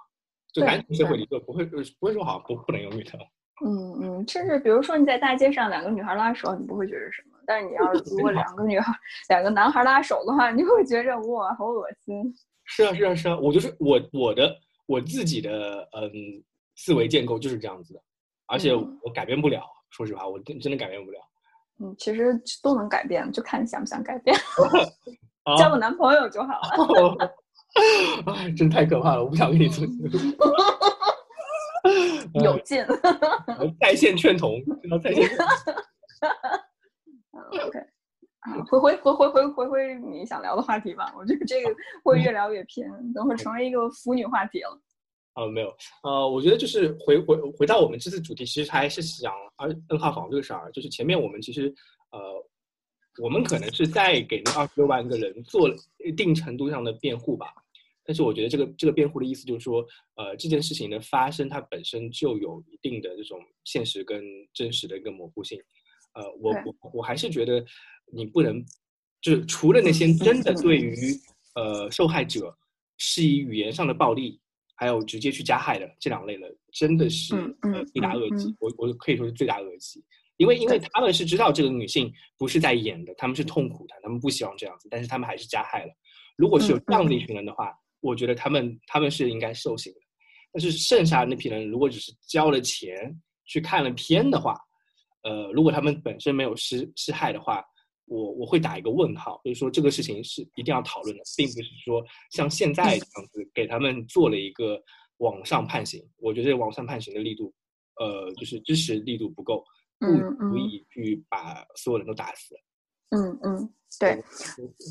就男同社会里就不会不会说好不不能有女同。嗯嗯，甚至比如说你在大街上两个女孩拉手，你不会觉得什么，但是你要如果两个女孩两个男孩拉手的话，你会觉着哇，好恶心。是啊是啊是啊，我就是我我的我自己的嗯思维建构就是这样子的。而且我改变不了，说实话，我真真的改变不了。嗯，其实都能改变，就看你想不想改变。交个男朋友就好了。哎，真太可怕了！我不想跟你做。有劲。在线劝同，在线。OK，回回回回回回回你想聊的话题吧。我觉得这个会越聊越偏，等会成为一个腐女话题了。啊，没有，呃，我觉得就是回回回到我们这次主题，其实还是想二 N 号房这个事儿，就是前面我们其实，呃，我们可能是在给那二十六万个人做一定程度上的辩护吧，但是我觉得这个这个辩护的意思就是说，呃，这件事情的发生它本身就有一定的这种现实跟真实的一个模糊性，呃，我我我还是觉得你不能，就是除了那些真的对于呃受害者是以语言上的暴力。还有直接去加害的这两类人，真的是呃罪大恶极。我我可以说是罪大恶极，因为因为他们是知道这个女性不是在演的，他们是痛苦的，他们不希望这样子，但是他们还是加害了。如果是有这样的一群人的话，我觉得他们他们是应该受刑的。但是剩下那批人，如果只是交了钱去看了片的话，呃，如果他们本身没有施施害的话。我我会打一个问号，就是说这个事情是一定要讨论的，并不是说像现在这样子给他们做了一个网上判刑。我觉得网上判刑的力度，呃，就是支持力度不够，不足以去把所有人都打死。嗯嗯，对，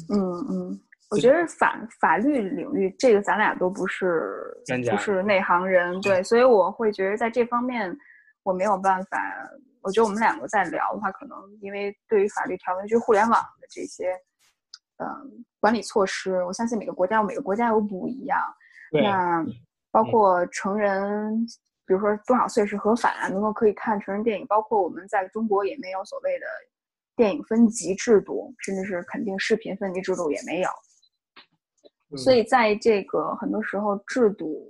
嗯嗯，我觉得法法律领域这个咱俩都不是不是内行人，对，所以我会觉得在这方面我没有办法。我觉得我们两个在聊的话，可能因为对于法律条文，就是互联网的这些，嗯，管理措施，我相信每个国家有每个国家有不一样。那包括成人，比如说多少岁是合法能够可以看成人电影，包括我们在中国也没有所谓的电影分级制度，甚至是肯定视频分级制度也没有。所以在这个很多时候制度。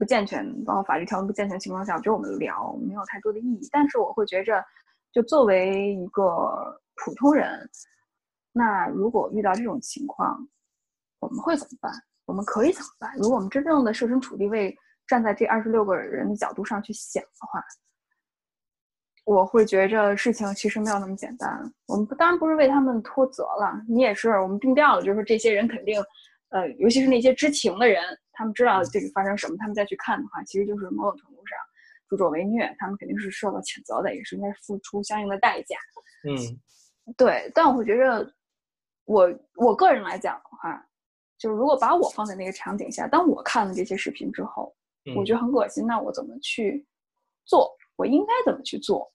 不健全，包括法律条文不健全的情况下，我觉得我们聊没有太多的意义。但是我会觉着，就作为一个普通人，那如果遇到这种情况，我们会怎么办？我们可以怎么办？如果我们真正的设身处地为站在这二十六个人的角度上去想的话，我会觉着事情其实没有那么简单。我们当然不是为他们脱责了，你也是，我们定调了，就是这些人肯定。呃，尤其是那些知情的人，他们知道这个发生什么，他们再去看的话，其实就是某种程度上助纣为虐，他们肯定是受到谴责的，也是应该付出相应的代价。嗯，对。但我会觉着，我我个人来讲的话，就是如果把我放在那个场景下，当我看了这些视频之后，我觉得很恶心，那我怎么去做？我应该怎么去做？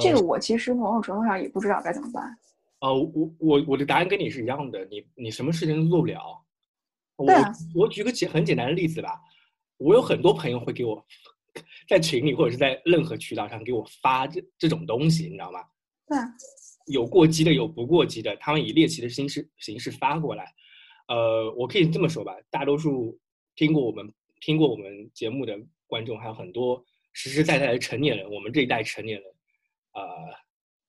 这个我其实某种程度上也不知道该怎么办。呃，我我我的答案跟你是一样的，你你什么事情都做不了。我我举个简很简单的例子吧，我有很多朋友会给我在群里或者是在任何渠道上给我发这这种东西，你知道吗？对，有过激的，有不过激的，他们以猎奇的形式形式发过来。呃，我可以这么说吧，大多数听过我们听过我们节目的观众还有很多实实在在的成年人，我们这一代成年人，呃，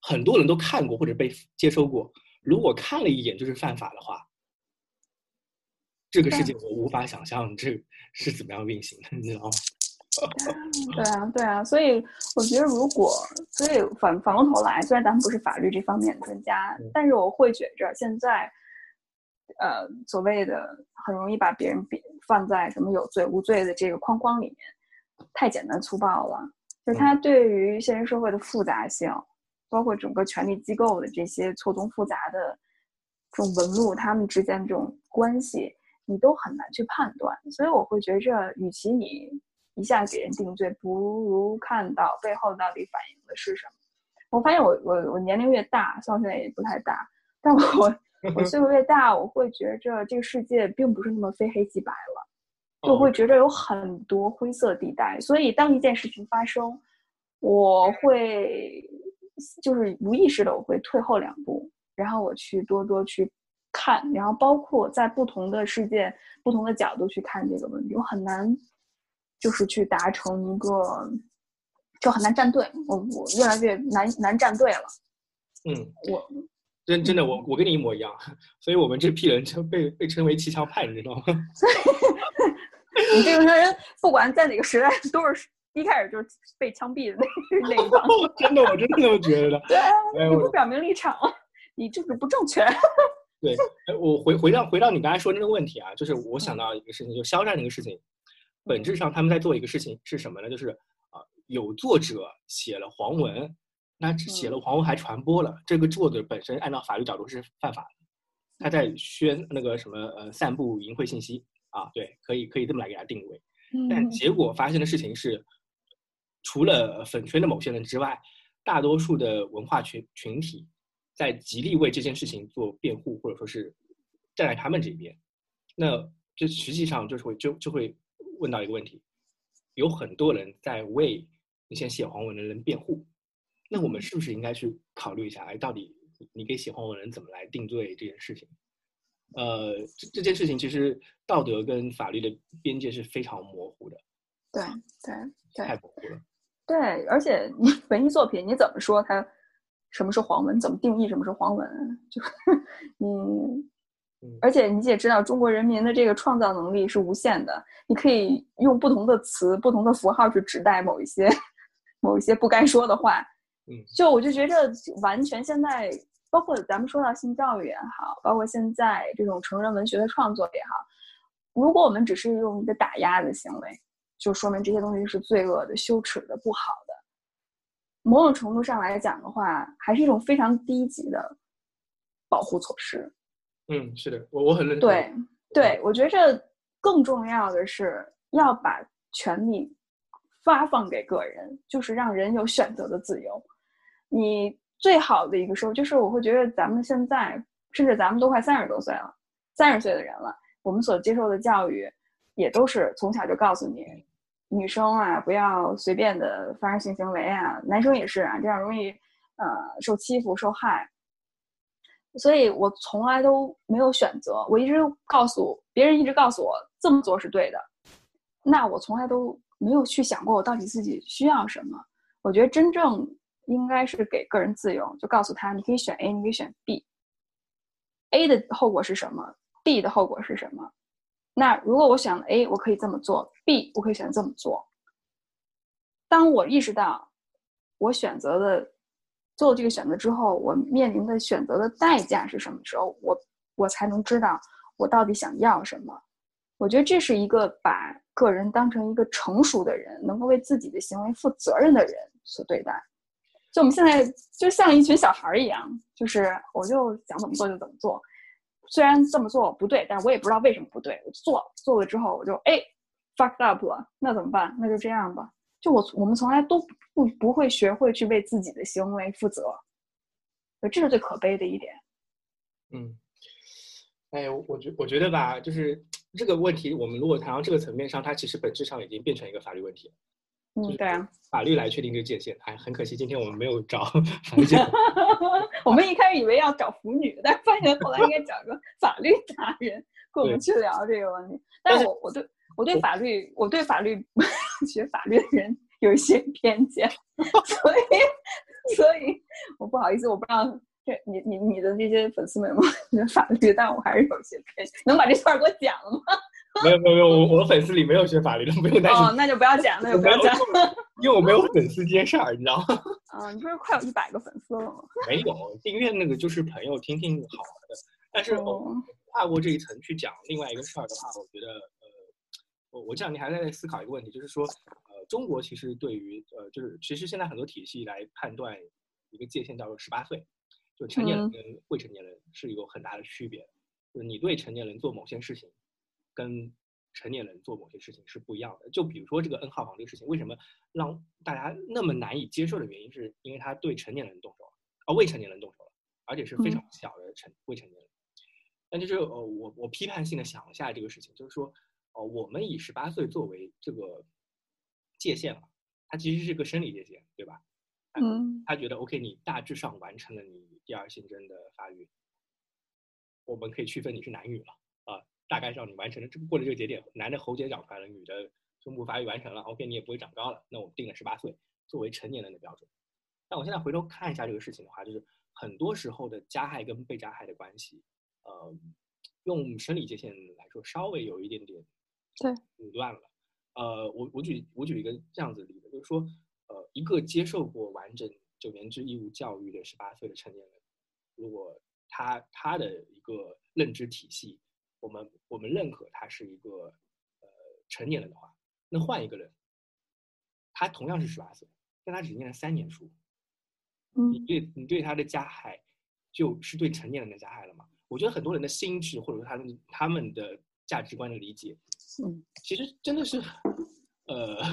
很多人都看过或者被接收过。如果看了一眼就是犯法的话。这个世界我无法想象这是怎么样运行的，你知道吗？对啊，对啊，所以我觉得，如果所以反反过头来，虽然咱们不是法律这方面的专家，但是我会觉着现在，呃，所谓的很容易把别人比放在什么有罪无罪的这个框框里面，太简单粗暴了。就它对于现实社会的复杂性，包括整个权力机构的这些错综复杂的这种纹路，他们之间这种关系。你都很难去判断，所以我会觉着，与其你一下给人定罪，不如看到背后到底反映的是什么。我发现我我我年龄越大，虽然现在也不太大，但我 我岁数越大，我会觉着这个世界并不是那么非黑即白了，就会觉着有很多灰色地带。所以当一件事情发生，我会就是无意识的我会退后两步，然后我去多多去。看，然后包括在不同的世界、不同的角度去看这个问题，我很难，就是去达成一个，就很难站队。我我越来越难难站队了。嗯，我真真的我我跟你一模一样，所以我们这批人称被被称为骑墙派，你知道吗？你这种人，不管在哪个时代，都是一开始就是被枪毙的那 那一帮。真的，我真的这么觉得。对，你不表明立场，你就是不正确。对，哎，我回回到回到你刚才说的那个问题啊，就是我想到一个事情，就肖战那个事情，本质上他们在做一个事情是什么呢？就是啊，有作者写了黄文，那写了黄文还传播了，这个作者本身按照法律角度是犯法的，他在宣那个什么呃散布淫秽信息啊，对，可以可以这么来给他定位，但结果发生的事情是，除了粉圈的某些人之外，大多数的文化群群体。在极力为这件事情做辩护，或者说是站在他们这边，那这实际上就是会就就会问到一个问题：有很多人在为那些写黄文的人辩护，那我们是不是应该去考虑一下？哎，到底你给写黄文的人怎么来定罪这件事情？呃，这这件事情其实道德跟法律的边界是非常模糊的。对对对，太模糊了。对，而且你 文艺作品你怎么说它？什么是黄文？怎么定义什么是黄文？就 你，而且你也知道，中国人民的这个创造能力是无限的。你可以用不同的词、不同的符号去指代某一些、某一些不该说的话。嗯，就我就觉着，完全现在，包括咱们说到性教育也好，包括现在这种成人文学的创作也好，如果我们只是用一个打压的行为，就说明这些东西是罪恶的、羞耻的、不好的。某种程度上来讲的话，还是一种非常低级的保护措施。嗯，是的，我我很认同。对，对我觉着更重要的是要把权利发放给个人，就是让人有选择的自由。你最好的一个时候，就是我会觉得咱们现在，甚至咱们都快三十多岁了，三十岁的人了，我们所接受的教育也都是从小就告诉你。女生啊，不要随便的发生性行为啊，男生也是啊，这样容易呃受欺负受害。所以我从来都没有选择，我一直告诉别人，一直告诉我这么做是对的。那我从来都没有去想过我到底自己需要什么。我觉得真正应该是给个人自由，就告诉他你可以选 A，你可以选 B。A 的后果是什么？B 的后果是什么？那如果我选了 A，我可以这么做；B，我可以选这么做。当我意识到我选择的做这个选择之后，我面临的选择的代价是什么时候，我我才能知道我到底想要什么。我觉得这是一个把个人当成一个成熟的人，能够为自己的行为负责任的人所对待。就我们现在就像一群小孩一样，就是我就想怎么做就怎么做。虽然这么做不对，但我也不知道为什么不对，我做，做了之后我就哎 fucked up 了，那怎么办？那就这样吧。就我我们从来都不不会学会去为自己的行为负责，这是最可悲的一点。嗯，哎，我觉我觉得吧，就是这个问题，我们如果谈到这个层面上，它其实本质上已经变成一个法律问题了。嗯，对啊，法律来确定这个界限。哎，很可惜，今天我们没有找 法律。我们一开始以为要找腐女，但是发现后来应该找个 法律达人跟我们去聊这个问题。但是我我对我对法律我对法律学法律的人有一些偏见，所以所以我不好意思，我不知道这你你你的那些粉丝们有没有法律，但我还是有些偏见。能把这段给我讲了吗？没有没有没有，我我粉丝里没有学法律的，不用担心。哦，那就不要讲，那就不要讲，因为我没有粉丝这件事儿，你知道吗？啊，你不是快有一百个粉丝了吗？没有，订阅那个就是朋友听听好玩的。但是跨过这一层去讲另外一个事儿的话，我觉得呃，我我这两天还在思考一个问题，就是说呃，中国其实对于呃，就是其实现在很多体系来判断一个界限叫做十八岁，就成年人跟未成年人是有很大的区别，就是你对成年人做某些事情。跟成年人做某些事情是不一样的。就比如说这个 N 号房这个事情，为什么让大家那么难以接受的原因，是因为他对成年人动手了，啊，未成年人动手了，而且是非常小的成未成年人。但就是呃，我我批判性的想一下这个事情，就是说，呃，我们以十八岁作为这个界限了，它其实是个生理界限，对吧？嗯。他觉得 OK，你大致上完成了你第二性征的发育，我们可以区分你是男女了。大概上你完成了这过了这个节点，男的喉结长出来了，女的胸部发育完成了，OK，你也不会长高了。那我们定了十八岁作为成年人的标准。但我现在回头看一下这个事情的话，就是很多时候的加害跟被加害的关系，呃，用生理界限来说，稍微有一点点对武断了。呃，我我举我举一个这样子的例子，就是说，呃，一个接受过完整九年制义务教育的十八岁的成年人，如果他他的一个认知体系。我们我们认可他是一个呃成年人的话，那换一个人，他同样是十八岁，但他只念了三年书，你对你对他的加害，就是对成年人的加害了吗？我觉得很多人的心智或者说他们他们的价值观的理解，嗯，其实真的是，呃，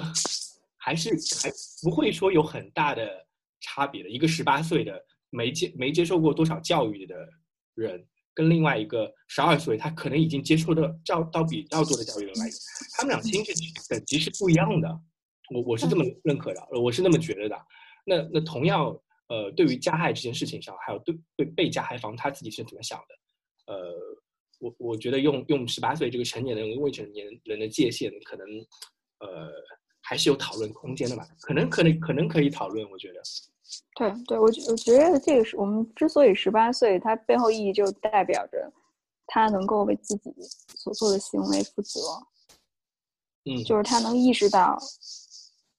还是还不会说有很大的差别的。一个十八岁的没接没接受过多少教育的人。跟另外一个十二岁，他可能已经接触的教到比较多的教育人来，他们俩心智等级是不一样的。我我是这么认可的，我是那么觉得的。那那同样，呃，对于加害这件事情上，还有对对被加害方他自己是怎么想的？呃，我我觉得用用十八岁这个成年人未成年人的界限，可能呃还是有讨论空间的吧？可能可能可能可以讨论，我觉得。对对，我我觉得这个是我们之所以十八岁，它背后意义就代表着他能够为自己所做的行为负责。嗯，就是他能意识到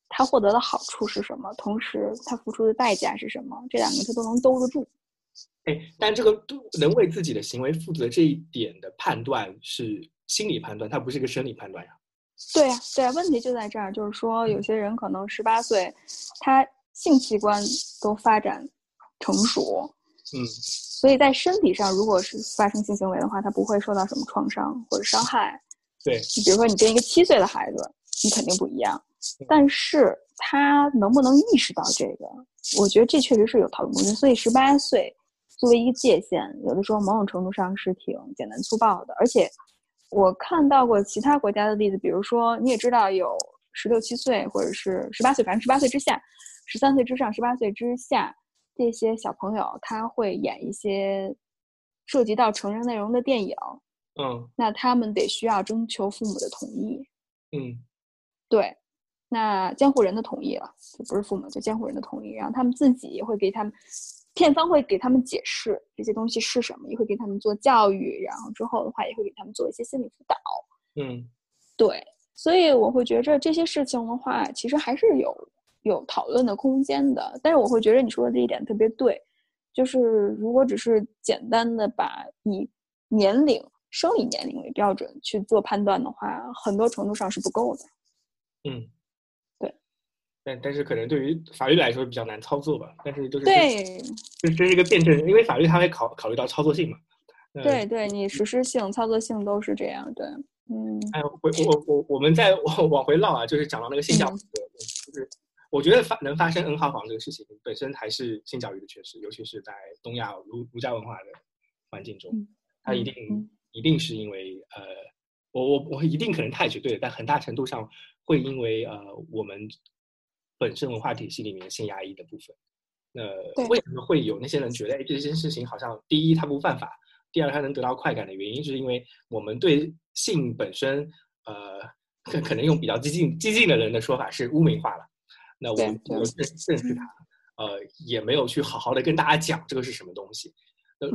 他获得的好处是什么，同时他付出的代价是什么，这两个他都能兜得住。哎，但这个能为自己的行为负责这一点的判断是心理判断，它不是一个生理判断呀。对呀，对呀，问题就在这儿，就是说有些人可能十八岁，他。性器官都发展成熟，嗯，所以在身体上，如果是发生性行为的话，他不会受到什么创伤或者伤害。对，你比如说你跟一个七岁的孩子，你肯定不一样，但是他能不能意识到这个，我觉得这确实是有讨论空间。所以十八岁作为一个界限，有的时候某种程度上是挺简单粗暴的。而且我看到过其他国家的例子，比如说你也知道有十六七岁或者是十八岁，反正十八岁之下。十三岁之上、十八岁之下，这些小朋友他会演一些涉及到成人内容的电影，嗯，那他们得需要征求父母的同意，嗯，对，那监护人的同意了，就不是父母，就监护人的同意，然后他们自己也会给他们，片方会给他们解释这些东西是什么，也会给他们做教育，然后之后的话也会给他们做一些心理辅导，嗯，对，所以我会觉着这些事情的话，其实还是有。有讨论的空间的，但是我会觉得你说的这一点特别对，就是如果只是简单的把以年龄、生理年龄为标准去做判断的话，很多程度上是不够的。嗯，对。但但是可能对于法律来说比较难操作吧。但是就是对，这这是一个辩证，因为法律它会考考虑到操作性嘛。对对，你实施性、操作性都是这样，对，嗯。哎，我我我我们再往往回唠啊，就是讲到那个性教育的问题，就是我觉得发能发生 N 号房这个事情本身还是性教育的缺失，尤其是在东亚儒儒家文化的环境中，它一定一定是因为呃，我我我一定可能太绝对了，但很大程度上会因为呃我们本身文化体系里面性压抑的部分。那为什么会有那些人觉得，哎，这件事情好像第一它不犯法，第二它能得到快感的原因，就是因为我们对性本身，呃，可可能用比较激进激进的人的说法是污名化了。那我我认认识他，呃，也没有去好好的跟大家讲这个是什么东西。呃，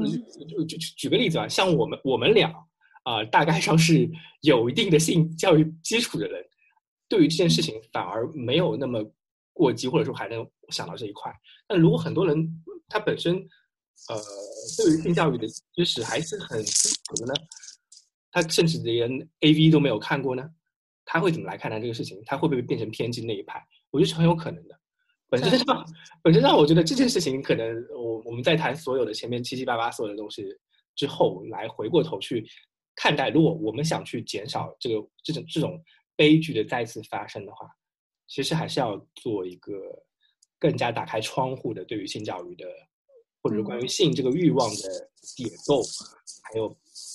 就就举个例子吧，像我们我们俩啊，大概上是有一定的性教育基础的人，对于这件事情反而没有那么过激，或者说还能想到这一块。但如果很多人他本身，呃，对于性教育的知识还是很基础的呢，他甚至连 A V 都没有看过呢，他会怎么来看待这个事情？他会不会变成偏激那一派？我觉得是很有可能的。本身上，本身上，我觉得这件事情可能，我我们在谈所有的前面七七八八所有的东西之后，来回过头去看待，如果我们想去减少这个这种这种悲剧的再次发生的话，其实还是要做一个。更加打开窗户的对于性教育的，或者是关于性这个欲望的解构，还有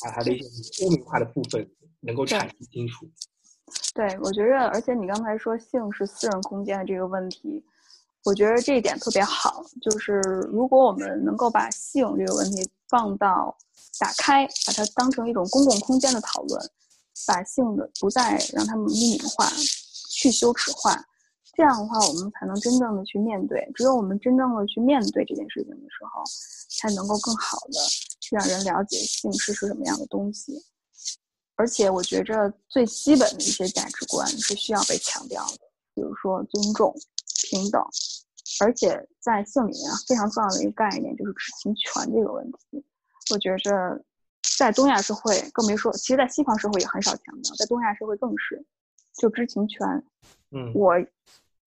把它的一些污名化的部分能够阐释清楚。对，我觉得，而且你刚才说性是私人空间的这个问题，我觉得这一点特别好。就是如果我们能够把性这个问题放到打开，把它当成一种公共空间的讨论，把性的不再让他们污名化、去羞耻化。这样的话，我们才能真正的去面对。只有我们真正的去面对这件事情的时候，才能够更好的去让人了解性是是什么样的东西。而且，我觉着最基本的一些价值观是需要被强调的，比如说尊重、平等。而且，在性里面非常重要的一个概念就是知情权这个问题。我觉着，在东亚社会更没说，其实，在西方社会也很少强调，在东亚社会更是，就知情权。嗯，我。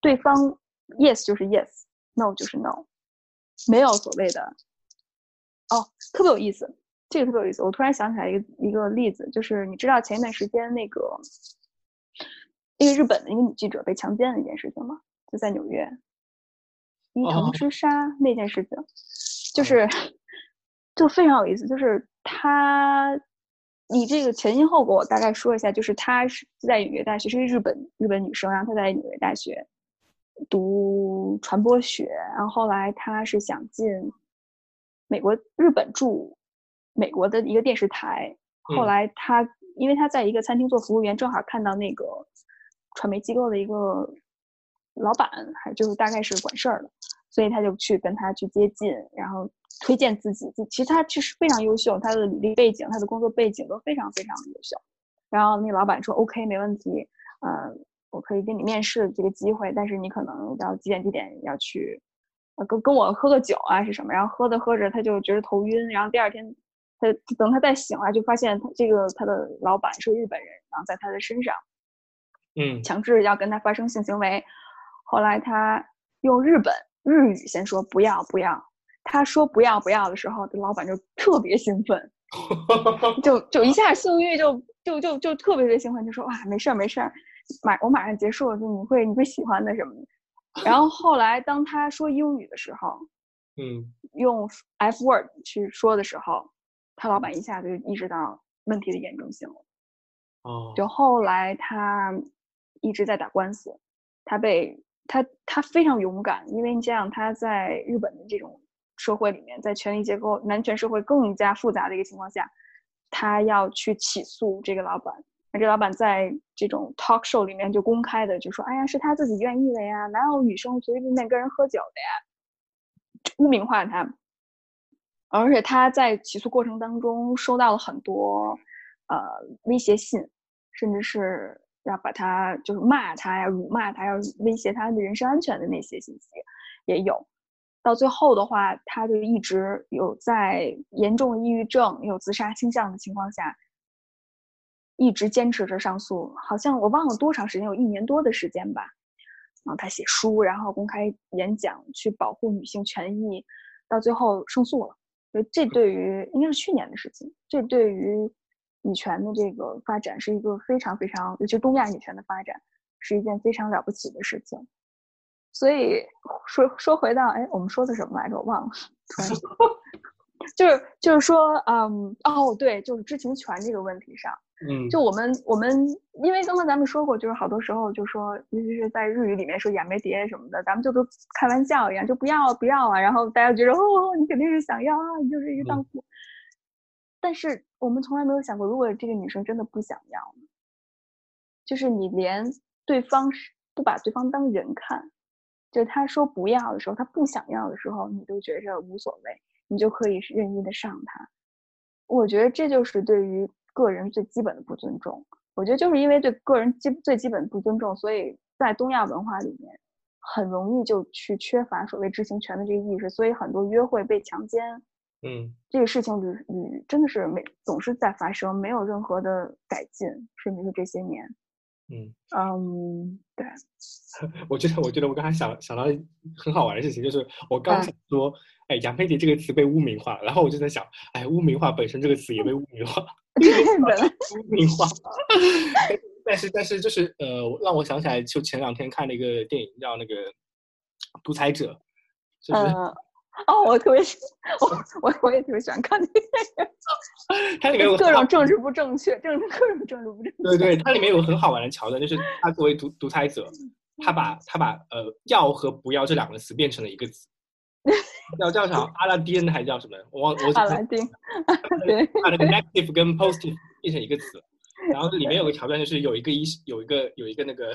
对方 yes 就是 yes，no 就是 no，没有所谓的哦，特别有意思，这个特别有意思。我突然想起来一个一个例子，就是你知道前一段时间那个那个日本的一个女记者被强奸的一件事情吗？就在纽约伊藤之杀那件事情，就是就非常有意思。就是她，你这个前因后果我大概说一下，就是她是在纽约大学，是一个日本日本女生，然后她在纽约大学。读传播学，然后后来她是想进美国、日本驻美国的一个电视台。后来他因为他在一个餐厅做服务员，正好看到那个传媒机构的一个老板，还就是大概是管事儿的，所以他就去跟他去接近，然后推荐自己。其实他其实非常优秀，他的履历背景、他的工作背景都非常非常优秀。然后那老板说：“OK，没问题。”嗯。我可以给你面试这个机会，但是你可能要几点几点要去，呃，跟跟我喝个酒啊是什么？然后喝着喝着他就觉得头晕，然后第二天他等他再醒来就发现他这个他的老板是日本人，然后在他的身上，嗯，强制要跟他发生性行为。后来他用日本日语先说不要不要，他说不要不要的时候，这老板就特别兴奋，就就一下性欲就就就就特别特别兴奋，就说哇没事儿没事儿。马我马上结束了，就你会你会喜欢的什么的？然后后来当他说英语的时候，嗯，用 F word 去说的时候，他老板一下子就意识到问题的严重性了。哦，就后来他一直在打官司，他被他他非常勇敢，因为你想想他在日本的这种社会里面，在权力结构男权社会更加复杂的一个情况下，他要去起诉这个老板。那这老板在这种 talk show 里面就公开的就说：“哎呀，是他自己愿意的呀，哪有女生随随便便跟人喝酒的呀？”污名化他，而且他在起诉过程当中收到了很多呃威胁信，甚至是要把他就是骂他呀、辱骂他、要威胁他的人身安全的那些信息也有。到最后的话，他就一直有在严重抑郁症、有自杀倾向的情况下。一直坚持着上诉，好像我忘了多长时间，有一年多的时间吧。然后他写书，然后公开演讲，去保护女性权益，到最后胜诉了。对，这对于应该是去年的事情，这对于女权的这个发展是一个非常非常，尤其东亚女权的发展是一件非常了不起的事情。所以说说回到，哎，我们说的什么来着？我忘了，突然。就是就是说，嗯，哦，对，就是知情权这个问题上，嗯，就我们我们，因为刚刚咱们说过，就是好多时候就说，尤其是在日语里面说亚美蝶什么的，咱们就跟开玩笑一样，就不要不要啊，然后大家觉得哦，你肯定是想要啊，你就是一个荡妇。但是我们从来没有想过，如果这个女生真的不想要呢？就是你连对方是不把对方当人看，就是他说不要的时候，他不想要的时候，你都觉着无所谓。你就可以任意的上他，我觉得这就是对于个人最基本的不尊重。我觉得就是因为对个人基最基本的不尊重，所以在东亚文化里面，很容易就去缺乏所谓知情权的这个意识，所以很多约会被强奸，嗯，这个事情屡屡真的是没总是在发生，没有任何的改进，甚至是这些年，嗯嗯，对，我觉得我觉得我刚才想想到很好玩的事情，就是我刚想说。哎，杨佩蝶这个词被污名化，然后我就在想，哎，污名化本身这个词也被污名化，污名化。但是但是就是呃，让我想起来，就前两天看了一个电影叫那个《独裁者》，就是哦，我特别喜，我 我我也特别喜欢看那个电影，它里面有各种政治不正确，政治各种政治不正确。对对，它里面有很好玩的桥段，就是他作为独独裁者，他把他把呃要和不要这两个词变成了一个词。叫叫啥？阿拉丁还叫什么？我忘我。阿拉丁。对。把那个 negative 跟 positive 变成一个词，然后里面有个桥段，就是有一个医，有一个有一个那个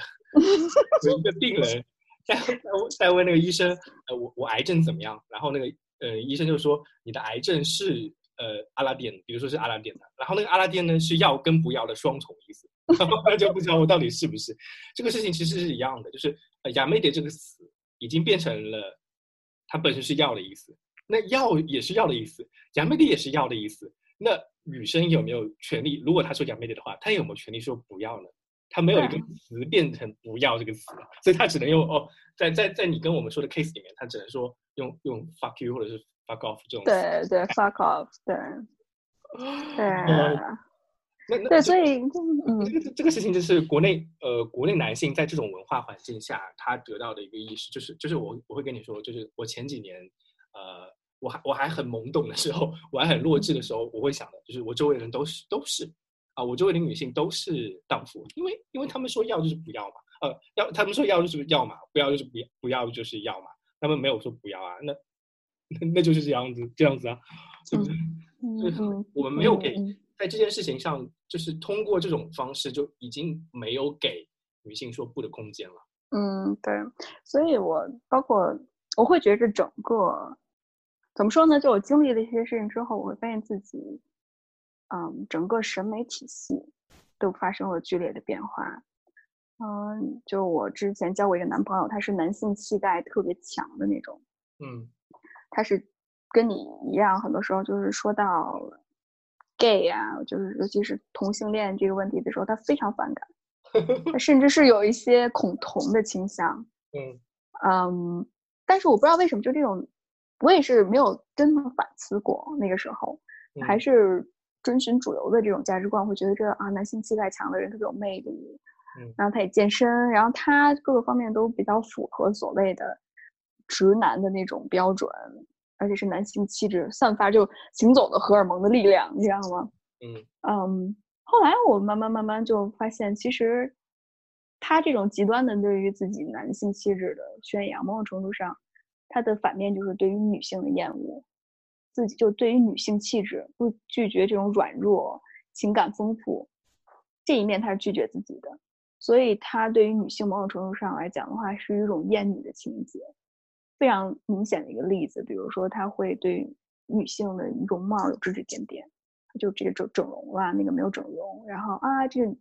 有一个病人在在在问那个医生，呃，我我癌症怎么样？然后那个呃医生就说你的癌症是呃阿拉丁，比如说是阿拉丁的，然后那个阿拉丁呢是要跟不要的双重意思，然后他就不知道我到底是不是。这个事情其实是一样的，就是呃亚美蝶这个词已经变成了。它本身是要的意思，那要也是要的意思，杨梅蝶也是要的意思。那女生有没有权利？如果她说杨梅蝶的话，她有没有权利说不要呢？她没有一个词变成不要这个词，所以她只能用哦，在在在你跟我们说的 case 里面，她只能说用用 fuck you 或者是 fuck off 这种。对对，fuck off，对 对。对，所以嗯，这个这个事情就是国内呃，国内男性在这种文化环境下，他得到的一个意识，就是就是我我会跟你说，就是我前几年呃，我还我还很懵懂的时候，我还很弱智的时候，我会想的就是我周围的人都是都是啊，我周围的女性都是荡妇，因为因为他们说要就是不要嘛，呃，要他们说要就是要嘛，不要就是不不要就是要嘛，他们没有说不要啊，那那就是这样子这样子啊，是不是？就是我们没有给。在这件事情上，就是通过这种方式，就已经没有给女性说不的空间了。嗯，对，所以我包括我会觉着整个怎么说呢？就我经历了一些事情之后，我会发现自己，嗯，整个审美体系都发生了剧烈的变化。嗯，就我之前交过一个男朋友，他是男性气概特别强的那种。嗯，他是跟你一样，很多时候就是说到。Gay 呀，就是尤其是同性恋这个问题的时候，他非常反感，他甚至是有一些恐同的倾向。嗯嗯，但是我不知道为什么，就这种，我也是没有真的反思过。那个时候还是遵循主流的这种价值观，会觉得这啊，男性气概强的人特别有魅力。嗯，然后他也健身，然后他各个方面都比较符合所谓的直男的那种标准。而且是男性气质散发就行走的荷尔蒙的力量，你知道吗？嗯嗯。后来我慢慢慢慢就发现，其实他这种极端的对于自己男性气质的宣扬，某种程度上，他的反面就是对于女性的厌恶。自己就对于女性气质不拒绝这种软弱、情感丰富这一面，他是拒绝自己的。所以他对于女性某种程度上来讲的话，是一种厌女的情节。非常明显的一个例子，比如说他会对女性的容貌有指指点点，就这个整整容啦，那个没有整容，然后啊，这个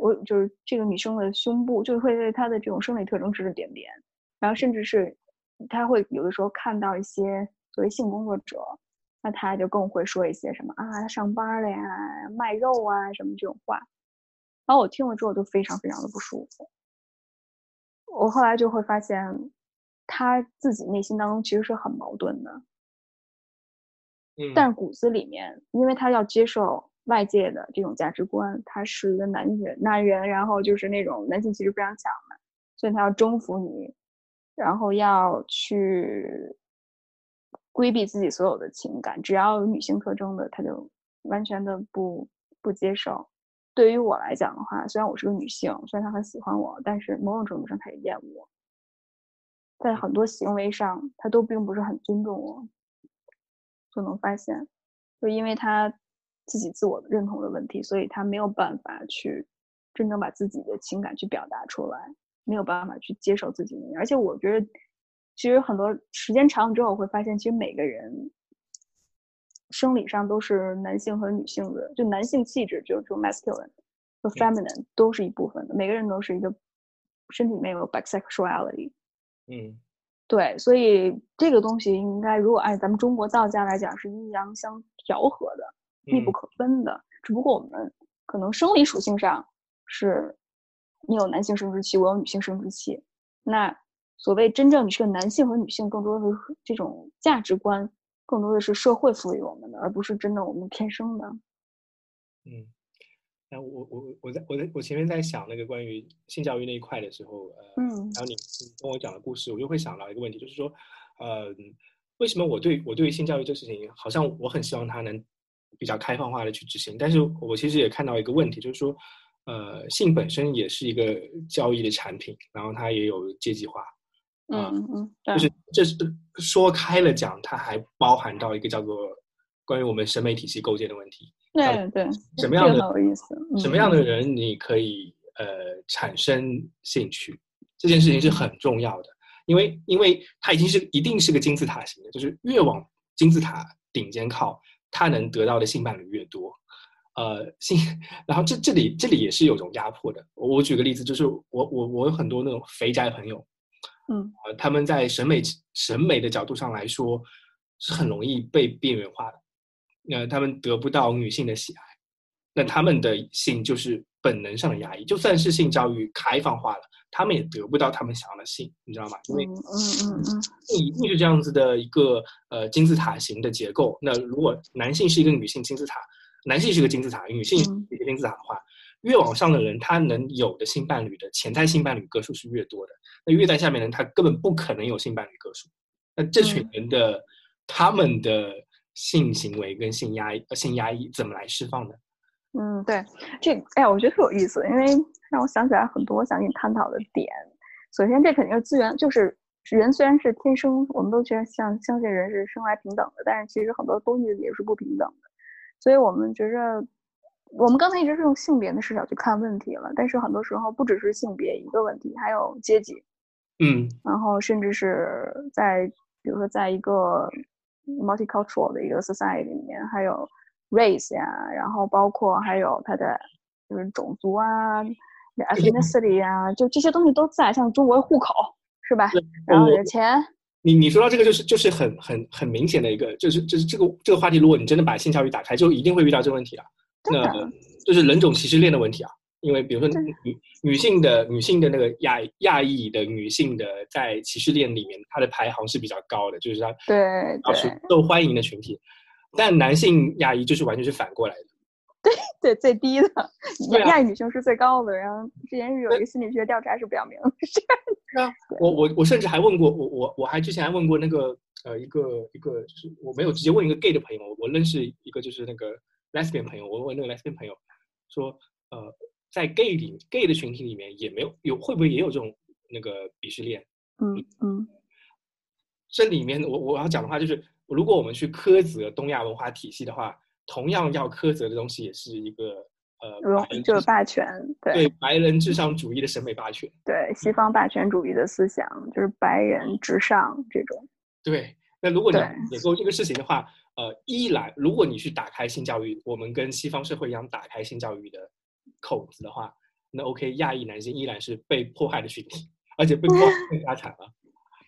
我就是这个女生的胸部，就会对她的这种生理特征指指点点，然后甚至是他会有的时候看到一些作为性工作者，那他就更会说一些什么啊，上班了呀，卖肉啊什么这种话，然后我听了之后就非常非常的不舒服，我后来就会发现。他自己内心当中其实是很矛盾的，嗯，但是骨子里面，因为他要接受外界的这种价值观，他是一个男人，男人，然后就是那种男性气质非常强的，所以他要征服你，然后要去规避自己所有的情感，只要有女性特征的，他就完全的不不接受。对于我来讲的话，虽然我是个女性，虽然他很喜欢我，但是某种程度上他也厌恶我，在很多行为上他都并不是很尊重我，就能发现，就因为他自己自我认同的问题，所以他没有办法去真正把自己的情感去表达出来，没有办法去接受自己。而且我觉得，其实很多时间长了之后，我会发现，其实每个人。生理上都是男性和女性的，就男性气质，就就 masculine 和 feminine 都是一部分的。每个人都是一个身体里面有 bisexuality。嗯，对，所以这个东西应该，如果按咱们中国道家来讲，是阴阳相调和的，密不可分的。只不过我们可能生理属性上是，你有男性生殖器，我有女性生殖器。那所谓真正你是个男性和女性，更多的是这种价值观。更多的是社会赋予我们的，而不是真的我们天生的。嗯，那我我我在我在我前面在想那个关于性教育那一块的时候，呃，嗯，然后你你跟我讲的故事，我就会想到一个问题，就是说，呃，为什么我对我对于性教育这事情，好像我很希望它能比较开放化的去执行，但是我其实也看到一个问题，就是说，呃，性本身也是一个交易的产品，然后它也有阶级化。嗯嗯，就是这是说开了讲，它还包含到一个叫做关于我们审美体系构建的问题。对对，什么样的有意思？什么样的人你可以呃产生兴趣？这件事情是很重要的，因为因为它已经是一定是个金字塔型的，就是越往金字塔顶尖靠，他能得到的性伴侣越多。呃，性，然后这这里这里也是有种压迫的。我举个例子，就是我我我有很多那种肥宅朋友。嗯，呃，他们在审美审美的角度上来说，是很容易被边缘化的。那他们得不到女性的喜爱，那他们的性就是本能上的压抑。就算是性教育开放化了，他们也得不到他们想要的性，你知道吗？因为嗯嗯嗯，一定是这样子的一个呃金字塔型的结构。那如果男性是一个女性金字塔，男性是一个金字塔，女性是一个金字塔的话。越往上的人，他能有的性伴侣的潜在性伴侣个数是越多的。那越在下面的人，他根本不可能有性伴侣个数。那这群人的他们的性行为跟性压抑、性压抑怎么来释放的？嗯，对，这哎呀，我觉得特有意思，因为让我想起来很多想跟你探讨的点。首先，这肯定是资源，就是人虽然是天生，我们都觉得像相信人是生来平等的，但是其实很多东西也是不平等的。所以我们觉着。我们刚才一直是用性别的视角去看问题了，但是很多时候不只是性别一个问题，还有阶级，嗯，然后甚至是在比如说在一个 multicultural 的一个 society 里面，还有 race 呀，然后包括还有它的就是种族啊，ethnicity 啊，就这些东西都在，像中国户口是吧？然后你的钱，你你说到这个就是就是很很很明显的一个，就是就是这个这个话题，如果你真的把性教育打开，就一定会遇到这个问题了。那就是人种歧视链的问题啊，因为比如说女女性的女性的那个亚亚裔的女性的在歧视链里面，她的排行是比较高的，就是她对是受欢迎的群体。但男性亚裔就是完全是反过来的，对对最低的亚裔女性是最高的。然后之前是有一个心理学调查是表明是这样的。我我我甚至还问过我我我还之前还问过那个呃一个一个就是我没有直接问一个 gay 的朋友，我认识一个就是那个。lesbian 朋友，我问那个 lesbian 朋友说，呃，在 gay 里 gay 的群体里面也没有有会不会也有这种那个鄙视链？嗯嗯，这里面我我要讲的话就是，如果我们去苛责东亚文化体系的话，同样要苛责的东西也是一个呃，就是霸权，对白人至上主义的审美霸权，对西方霸权主义的思想，就是白人至上这种。对，那如果你也做这个事情的话。呃，一来，如果你去打开性教育，我们跟西方社会一样打开性教育的口子的话，那 OK，亚裔男性依然是被迫害的群体，而且被迫害更加惨了。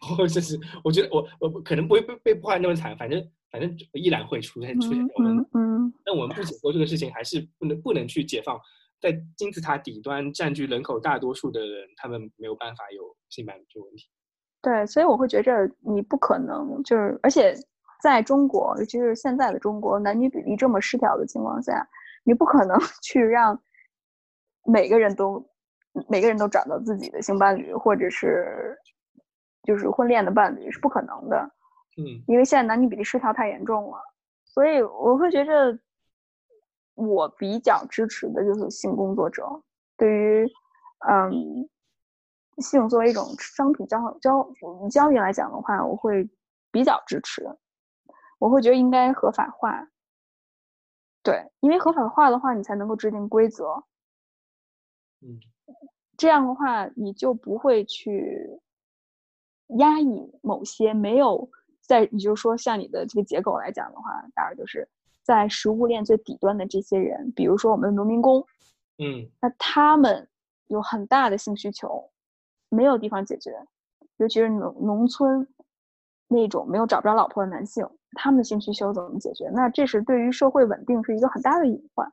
或者是，我觉得我我可能不会被被迫害那么惨，反正反正依然会出现出现这个问题。嗯，那我们不解构这个事情，还是不能不能去解放在金字塔底端占据人口大多数的人，他们没有办法有性伴侣这个问题。对，所以我会觉着你不可能就是，而且。在中国，尤其是现在的中国，男女比例这么失调的情况下，你不可能去让每个人都每个人都找到自己的性伴侣，或者是就是婚恋的伴侣，是不可能的。嗯，因为现在男女比例失调太严重了，所以我会觉着，我比较支持的就是性工作者。对于，嗯，性作为一种商品交交交易来讲的话，我会比较支持。我会觉得应该合法化。对，因为合法化的话，你才能够制定规则。嗯，这样的话，你就不会去压抑某些没有。在你就说像你的这个结构来讲的话，当然就是在食物链最底端的这些人，比如说我们的农民工，嗯，那他们有很大的性需求，没有地方解决，尤其是农农村那种没有找不着老婆的男性，他们的性需求怎么解决？那这是对于社会稳定是一个很大的隐患。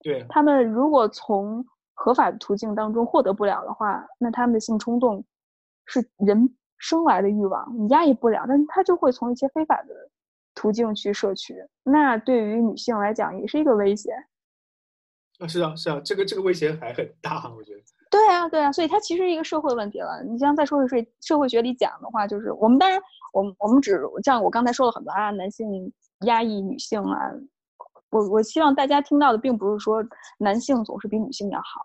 对他们如果从合法的途径当中获得不了的话，那他们的性冲动是人。生来的欲望你压抑不了，但是他就会从一些非法的途径去摄取，那对于女性来讲也是一个威胁。啊，是啊，是啊，这个这个威胁还很大，我觉得。对啊，对啊，所以它其实是一个社会问题了。你像在社会学社会学里讲的话，就是我们当然，我们我们只像我刚才说了很多啊，男性压抑女性啊，我我希望大家听到的并不是说男性总是比女性要好，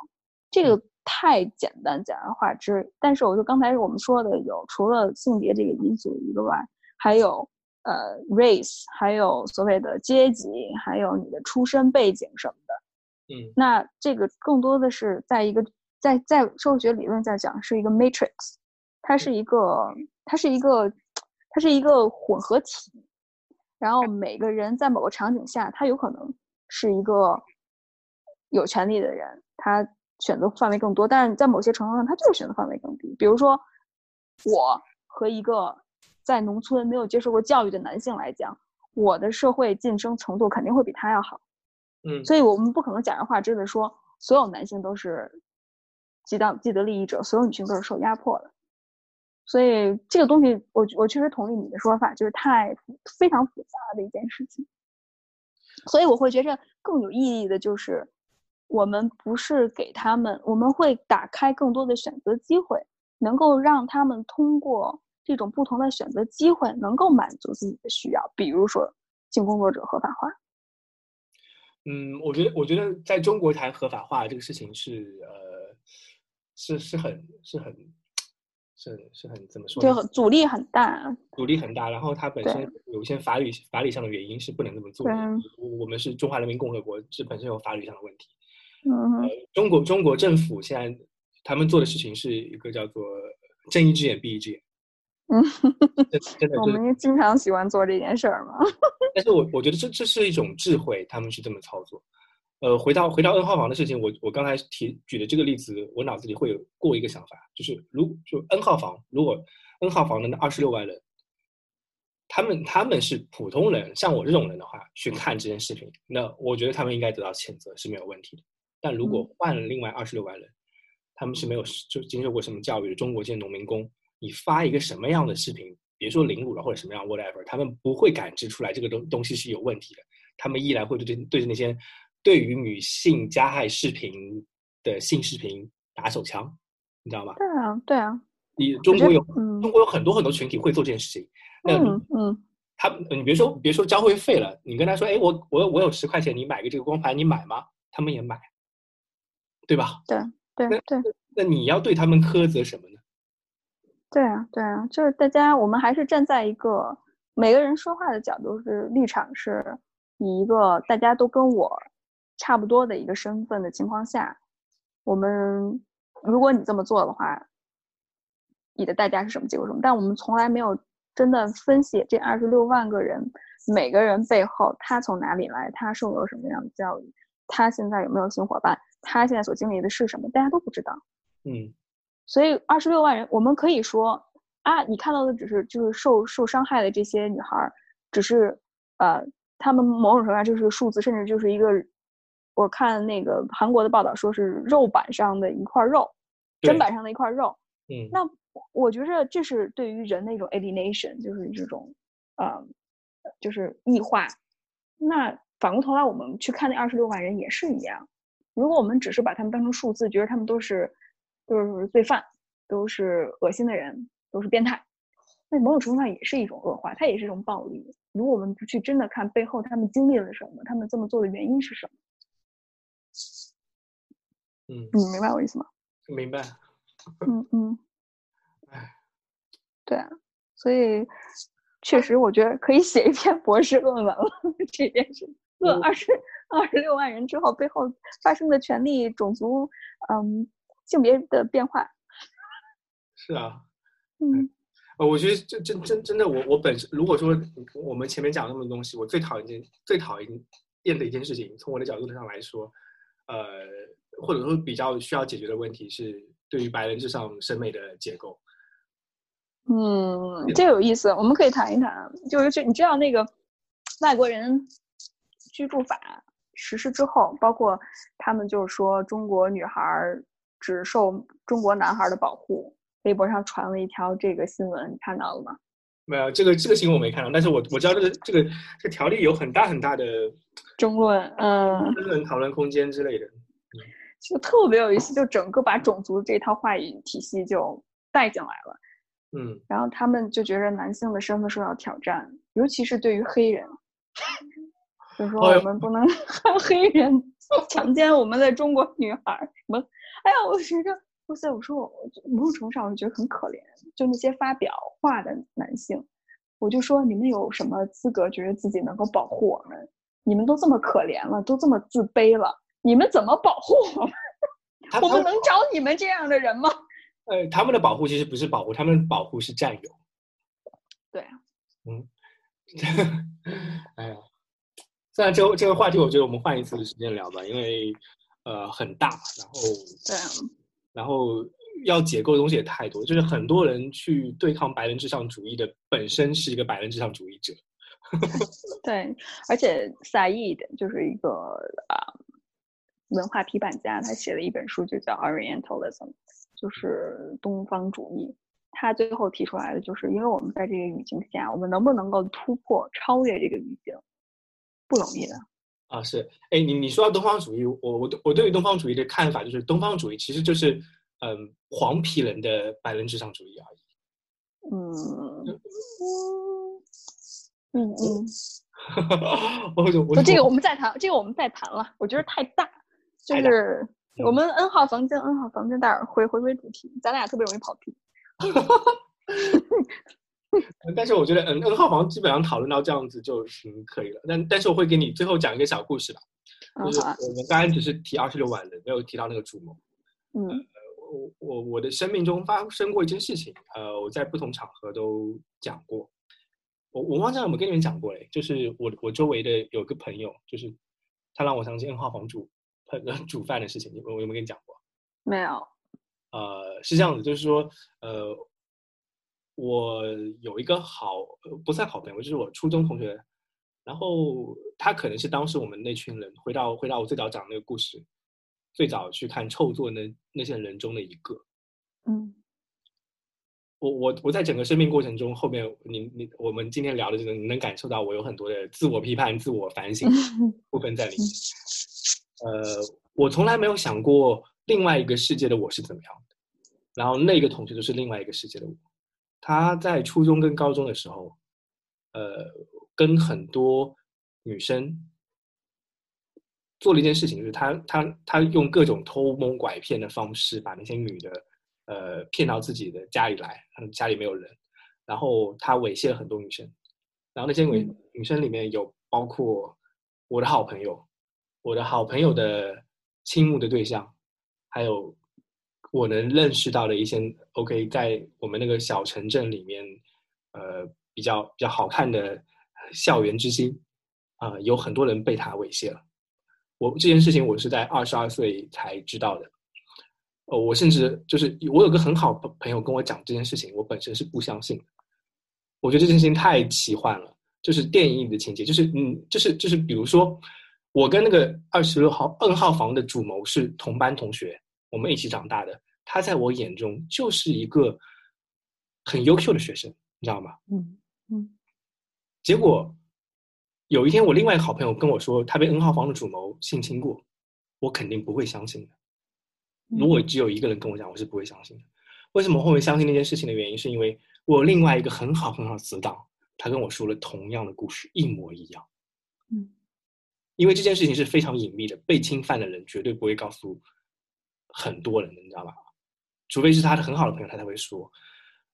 这个。太简单简而化之，但是我就刚才我们说的有除了性别这个因素以外，还有呃 race，还有所谓的阶级，还有你的出身背景什么的。嗯，那这个更多的是在一个在在社会学理论在讲是一个 matrix，它是一个它是一个它是一个混合体，然后每个人在某个场景下，他有可能是一个有权利的人，他。选择范围更多，但是在某些程度上，他就是选择范围更低。比如说，我和一个在农村没有接受过教育的男性来讲，我的社会晋升程度肯定会比他要好。嗯，所以我们不可能假人化之的说，所有男性都是既当既得利益者，所有女性都是受压迫的。所以这个东西，我我确实同意你的说法，就是太非常复杂的一件事情。所以我会觉着更有意义的就是。我们不是给他们，我们会打开更多的选择机会，能够让他们通过这种不同的选择机会，能够满足自己的需要。比如说，性工作者合法化。嗯，我觉得，我觉得在中国谈合法化这个事情是，呃，是是很是很是是很怎么说？就阻力很大，阻力很大。然后它本身有一些法律法理上的原因是不能这么做的。我们是中华人民共和国，这本身有法律上的问题。嗯，中国中国政府现在他们做的事情是一个叫做“睁一只眼闭一只眼”。嗯，真的，我们经常喜欢做这件事儿嘛。但是我我觉得这这是一种智慧，他们是这么操作。呃，回到回到 N 号房的事情，我我刚才提举的这个例子，我脑子里会有过一个想法，就是如就 N 号房，如果 N 号房的那二十六万人，他们他们是普通人，像我这种人的话，去看这件视频，那我觉得他们应该得到谴责是没有问题的。但如果换了另外二十六万人，他们是没有就经受过什么教育的中国这些农民工，你发一个什么样的视频，别说凌辱了或者什么样 whatever，他们不会感知出来这个东东西是有问题的，他们依然会对对着那些对于女性加害视频的性视频打手枪，你知道吗？对啊，对啊。你中国有中国有很多很多群体会做这件事情，那嗯，他你别说别说交会费了，你跟他说，哎，我我我有十块钱，你买个这个光盘，你买吗？他们也买。对吧？对对对，那你要对他们苛责什么呢？对啊对啊，就是大家，我们还是站在一个每个人说话的角度是立场，是以一个大家都跟我差不多的一个身份的情况下，我们如果你这么做的话，你的代价是什么结果什么？但我们从来没有真的分析这二十六万个人每个人背后他从哪里来，他受了什么样的教育，他现在有没有新伙伴。他现在所经历的是什么？大家都不知道。嗯，所以二十六万人，我们可以说啊，你看到的只是就是受受伤害的这些女孩，只是呃，他们某种程度上就是个数字，甚至就是一个，我看那个韩国的报道说是肉板上的一块肉，砧板上的一块肉。嗯，那我觉着这是对于人的一种 alienation，就是这种呃就是异化。那反过头来，我们去看那二十六万人也是一样。如果我们只是把他们当成数字，觉得他们都是都是罪犯，都是恶心的人，都是变态，那某种程度上也是一种恶化，它也是一种暴力。如果我们不去真的看背后他们经历了什么，他们这么做的原因是什么？嗯，你明白我意思吗？明白。嗯嗯。哎，对啊，所以确实，我觉得可以写一篇博士论文了。这件事，论二十二十六万人之后背后发生的权利、种族、嗯性别的变化。是啊。嗯。呃，我觉得这真真真的，我我本身如果说我们前面讲那么多东西，我最讨厌件最讨厌厌的一件事情，从我的角度上来说，呃，或者说比较需要解决的问题是对于白人至上审美的结构。嗯，这有意思，我们可以谈一谈。就是你知道那个外国人居住法实施之后，包括他们就是说中国女孩只受中国男孩的保护。微博上传了一条这个新闻，你看到了吗？没有，这个这个新闻我没看到，但是我我知道这个这个这条例有很大很大的争论，嗯，争论讨论空间之类的，就特别有意思，就整个把种族这套话语体系就带进来了，嗯，然后他们就觉得男性的身份受到挑战，尤其是对于黑人，就说我们不能让黑人 强奸我们的中国女孩，什么？哎呀，我觉得。哇塞！我说我某种程度上我觉得很可怜，就那些发表话的男性，我就说你们有什么资格觉得自己能够保护我们？你们都这么可怜了，都这么自卑了，你们怎么保护我们？我们能找你们这样的人吗？呃，他们的保护其实不是保护，他们保护是占有。对啊。嗯。哎呀，虽然这个这个话题，我觉得我们换一次时间聊吧，因为呃很大，然后对啊。然后要解构的东西也太多，就是很多人去对抗白人至上主义的本身是一个白人至上主义者。对，而且萨义的就是一个啊文化批判家，他写了一本书就叫《Orientalism》，就是东方主义。他最后提出来的就是，因为我们在这个语境下，我们能不能够突破、超越这个语境，不容易的。啊，是，哎，你你说到东方主义，我我我对于东方主义的看法就是，东方主义其实就是，嗯，黄皮人的白人至上主义而已。嗯嗯嗯。我我这个我们再谈，这个我们再谈了，我觉得太大，就是我们 N 号房间，N 号房间，待会儿回回归主题，咱俩特别容易跑题。但是我觉得，嗯，N 号房基本上讨论到这样子就挺可以了。但但是我会给你最后讲一个小故事吧，就是我们刚才只是提二十六万人，没有提到那个主谋。嗯，我我我的生命中发生过一件事情，呃，我在不同场合都讲过。我我忘记有没有跟你们讲过嘞，就是我我周围的有个朋友，就是他让我相信 N 号房煮煮饭的事情，你我有没有跟你讲过？没有。呃，是这样子，就是说，呃。我有一个好不算好朋友，就是我初中同学，然后他可能是当时我们那群人回到回到我最早讲那个故事，最早去看臭作那那些人中的一个。嗯，我我我在整个生命过程中，后面你你我们今天聊的这个，你能感受到我有很多的自我批判、自我反省 部分在里面。呃，我从来没有想过另外一个世界的我是怎么样的，然后那个同学就是另外一个世界的我。他在初中跟高中的时候，呃，跟很多女生做了一件事情，就是他他他用各种偷蒙拐骗的方式，把那些女的呃骗到自己的家里来，家里没有人，然后他猥亵了很多女生，然后那些女女生里面有包括我的好朋友，我的好朋友的倾慕的对象，还有。我能认识到的一些，OK，在我们那个小城镇里面，呃，比较比较好看的校园之星，啊，有很多人被他猥亵了。我这件事情我是在二十二岁才知道的，哦，我甚至就是我有个很好朋友跟我讲这件事情，我本身是不相信的。我觉得这件事情太奇幻了，就是电影里的情节，就是嗯，就是就是，比如说我跟那个二十六号 N 号房的主谋是同班同学。我们一起长大的，他在我眼中就是一个很优秀的学生，你知道吗？嗯嗯。结果有一天我另外一个好朋友跟我说他被 N 号房的主谋性侵过，我肯定不会相信的。如果只有一个人跟我讲，我是不会相信的。为什么会相信那件事情的原因，是因为我另外一个很好很好的死党，他跟我说了同样的故事，一模一样。嗯，因为这件事情是非常隐秘的，被侵犯的人绝对不会告诉很多人的，你知道吧？除非是他的很好的朋友，他才会说。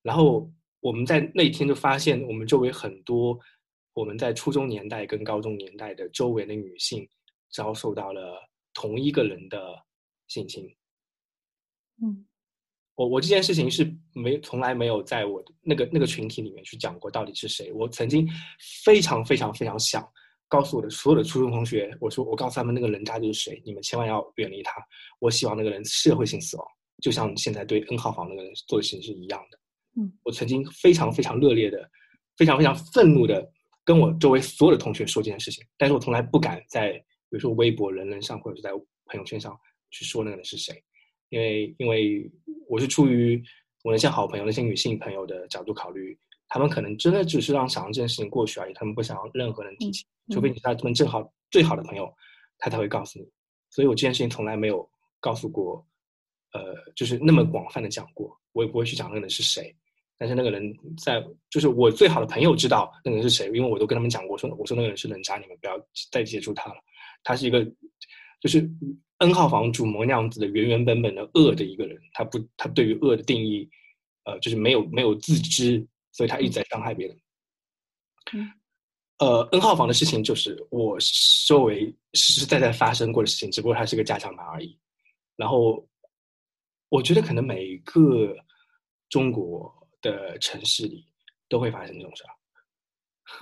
然后我们在那天就发现，我们周围很多我们在初中年代跟高中年代的周围的女性，遭受到了同一个人的性侵。嗯，我我这件事情是没从来没有在我那个那个群体里面去讲过到底是谁。我曾经非常非常非常想告诉我的所有的初中同学，我说我告诉他们那个人渣就是谁，你们千万要远离他。我希望那个人社会性死亡，就像现在对 N 号房那个人做的事情是一样的。嗯，我曾经非常非常热烈的、非常非常愤怒的跟我周围所有的同学说这件事情，但是我从来不敢在比如说微博、人人上或者是在朋友圈上去说那个人是谁。因为，因为我是出于我那些好朋友、那些女性朋友的角度考虑，他们可能真的只是让想让这件事情过去而已，他们不想让任何人提起，除非你是他们正好最好的朋友，他才会告诉你。所以我这件事情从来没有告诉过，呃，就是那么广泛的讲过，我也不会去讲那个人是谁。但是那个人在，就是我最好的朋友知道那个人是谁，因为我都跟他们讲过，说我说那个人是人渣，你们不要再接触他了，他是一个，就是。N 号房主谋那样子的原原本本的恶的一个人，他不，他对于恶的定义，呃，就是没有没有自知，所以他一直在伤害别人。嗯呃，N 号房的事情就是我周围实实在在发生过的事情，只不过它是个加强版而已。然后，我觉得可能每个中国的城市里都会发生这种事儿。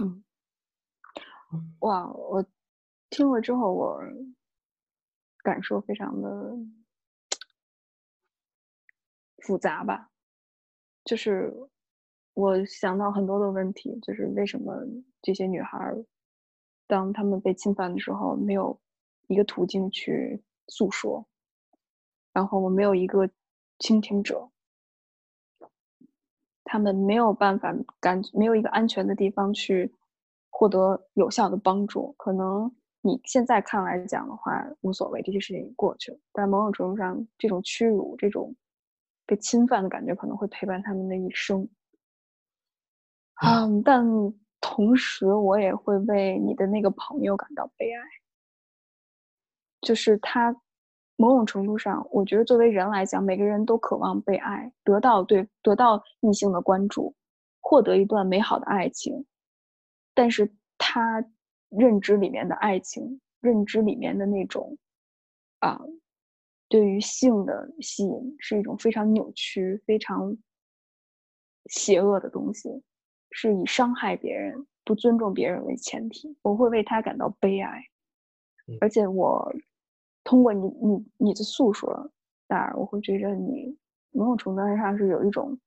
嗯，哇，我听了之后我。感受非常的复杂吧，就是我想到很多的问题，就是为什么这些女孩当她们被侵犯的时候，没有一个途径去诉说，然后我没有一个倾听者，她们没有办法感没有一个安全的地方去获得有效的帮助，可能。你现在看来讲的话无所谓，这些事情已经过去了。但某种程度上，这种屈辱、这种被侵犯的感觉可能会陪伴他们的一生。嗯，但同时我也会为你的那个朋友感到悲哀。就是他，某种程度上，我觉得作为人来讲，每个人都渴望被爱，得到对得到异性的关注，获得一段美好的爱情。但是他。认知里面的爱情，认知里面的那种，啊，对于性的吸引是一种非常扭曲、非常邪恶的东西，是以伤害别人、不尊重别人为前提。我会为他感到悲哀，而且我通过你、你、你的诉说，当然我会觉得你某种程度上是有一种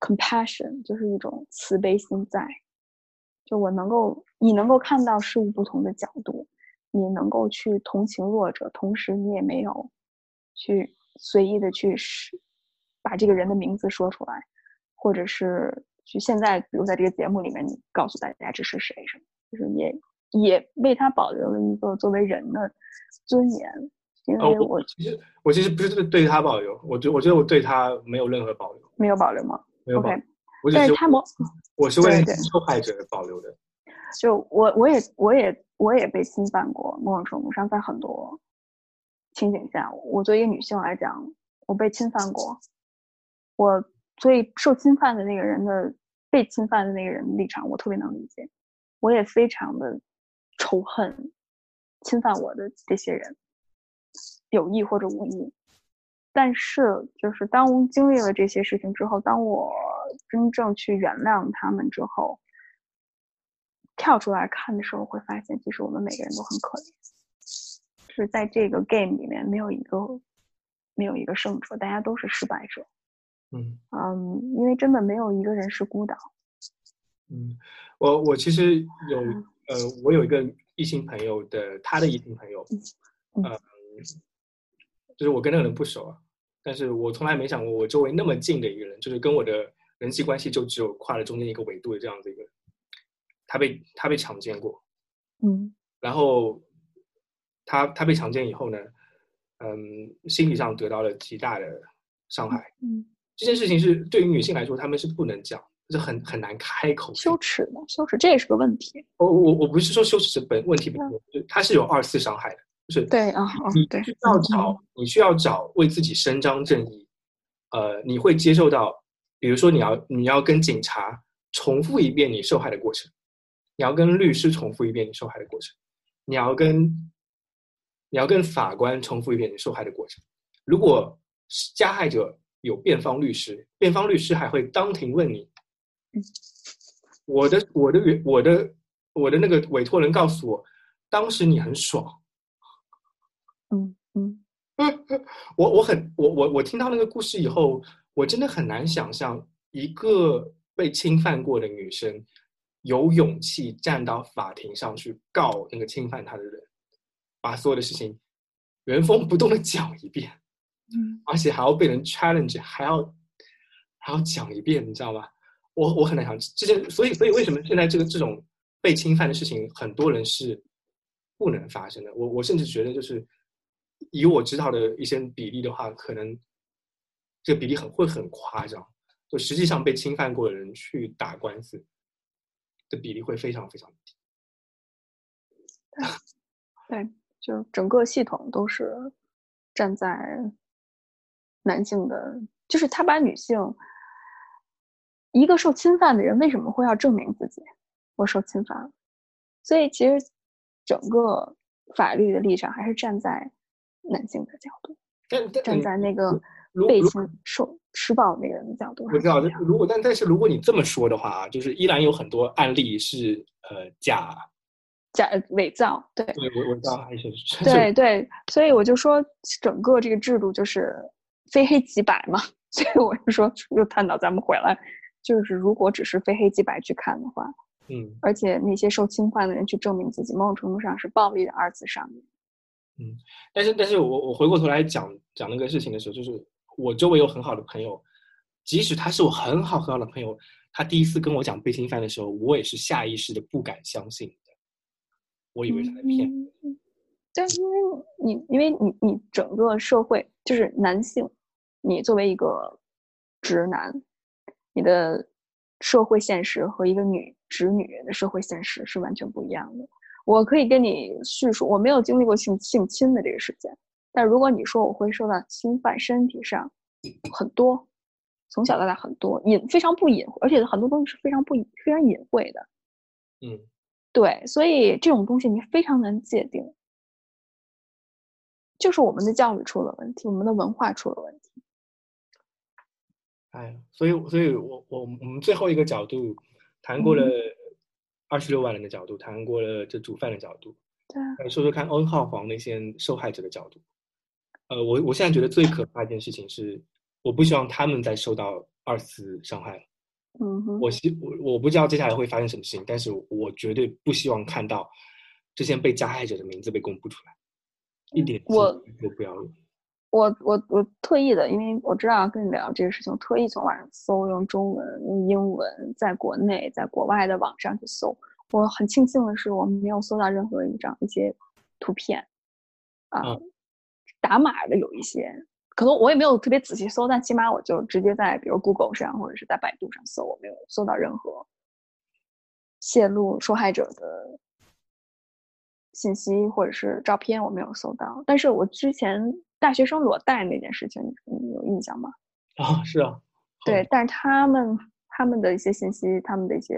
compassion，就是一种慈悲心在。就我能够，你能够看到事物不同的角度，你能够去同情弱者，同时你也没有去随意的去使把这个人的名字说出来，或者是去现在，比如在这个节目里面，你告诉大家这是谁什么，就是也也为他保留了一个作为人的尊严。因为我其实我其实不是对他保留，我觉我觉得我对他没有任何保留，没有保留吗？没有保留。但是他们，我是为受害者保留的。就我，我也，我也，我也被侵犯过。某种程度上，在很多情景下，我作为一个女性来讲，我被侵犯过。我所以受侵犯的那个人的被侵犯的那个人的立场，我特别能理解。我也非常的仇恨侵犯我的这些人，有意或者无意。但是，就是当经历了这些事情之后，当我真正去原谅他们之后，跳出来看的时候，会发现其实我们每个人都很可怜。是在这个 game 里面，没有一个没有一个胜者，大家都是失败者。嗯嗯，因为真的没有一个人是孤岛。嗯，我我其实有呃，我有一个异性朋友的，他的异性朋友，嗯，就是我跟那个人不熟啊。但是我从来没想过，我周围那么近的一个人，就是跟我的人际关系就只有跨了中间一个维度的这样子一个，他被他被强奸过，嗯然后他他被强奸以后呢，嗯，心理上得到了极大的伤害。嗯，这件事情是对于女性来说，她们是不能讲，是很很难开口。羞耻的，羞耻，这也是个问题。我我我不是说羞耻本问题本身，就它是有二次伤害的，就是对啊，你需要找，你需要找为自己伸张正义。呃，你会接受到，比如说你要你要跟警察重复一遍你受害的过程，你要跟律师重复一遍你受害的过程，你要跟你要跟法官重复一遍你受害的过程。如果加害者有辩方律师，辩方律师还会当庭问你，我的我的原我的我的那个委托人告诉我，当时你很爽。嗯嗯。我我很我我我听到那个故事以后，我真的很难想象一个被侵犯过的女生有勇气站到法庭上去告那个侵犯她的人，把所有的事情原封不动的讲一遍，嗯而且还要被人 challenge，还要还要讲一遍，你知道吗？我我很难想这些，所以所以为什么现在这个这种被侵犯的事情，很多人是不能发生的。我我甚至觉得，就是以我知道的一些比例的话，可能这个比例很会很夸张。就实际上被侵犯过的人去打官司的比例会非常非常低。对，就整个系统都是站在男性的，就是他把女性一个受侵犯的人为什么会要证明自己我受侵犯了？所以其实整个法律的立场还是站在男性的角度，但但站在那个被侵受施暴那个人的角度上我知道，如果但但是如果你这么说的话啊，就是依然有很多案例是呃假，假伪造，对对我我知道还是对 对，所以我就说整个这个制度就是非黑即白嘛，所以我就说又探讨咱们回来，就是如果只是非黑即白去看的话，嗯而且那些受侵犯的人去证明自己，某种程度上是暴力的二次伤害。嗯但是，但是我我回过头来讲讲那个事情的时候，就是我周围有很好的朋友，即使他是我很好很好的朋友，他第一次跟我讲被侵犯的时候，我也是下意识的不敢相信的，我以为他在骗。嗯对，因为你因为你你整个社会就是男性，你作为一个直男，你的社会现实和一个女直女的社会现实是完全不一样的。我可以跟你叙述，我没有经历过性性侵的这个事件，但如果你说我会受到侵犯，身体上很多，从小到大很多隐非常不隐，而且很多东西是非常不隐非常隐晦的。嗯，对，所以这种东西你非常难界定，就是我们的教育出了问题，我们的文化出了问题。哎，所以，所以我我我们最后一个角度谈过了嗯二十六万人的角度，谈过了这主犯的角度，对啊，说说看 N 号房那些受害者的角度。呃，我我现在觉得最可怕一件事情是，我不希望他们再受到二次伤害了。嗯哼，我希我我不知道接下来会发生什么事情，但是我绝对不希望看到这些被加害者的名字被公布出来，一点我机会都不要有。我我我特意的，因为我知道要跟你聊这个事情，我特意从网上搜，用中文、用英文，在国内、在国外的网上去搜。我很庆幸的是，我没有搜到任何一张一些图片，啊、嗯打码的有一些，可能我也没有特别仔细搜，但起码我就直接在比如 Google 上或者是在百度上搜，我没有搜到任何泄露受害者的信息或者是照片，我没有搜到。但是我之前大学生裸贷那件事情，你有印象吗？啊，是啊，对，但是他们他们的一些信息，他们的一些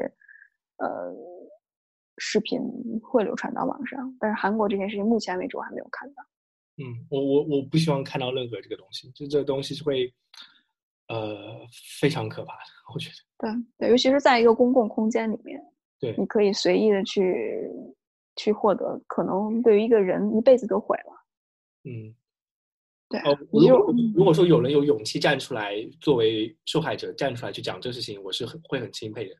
呃视频会流传到网上，但是韩国这件事情目前为止我还没有看到。嗯，我我我不希望看到任何这个东西，就这个东西是会呃非常可怕的，我觉得。对对，尤其是在一个公共空间里面，对你可以随意的去去获得，可能对于一个人一辈子都毁了。嗯，对，哦，如果如果说有人有勇气站出来，作为受害者站出来去讲这个事情，我是很会很钦佩的。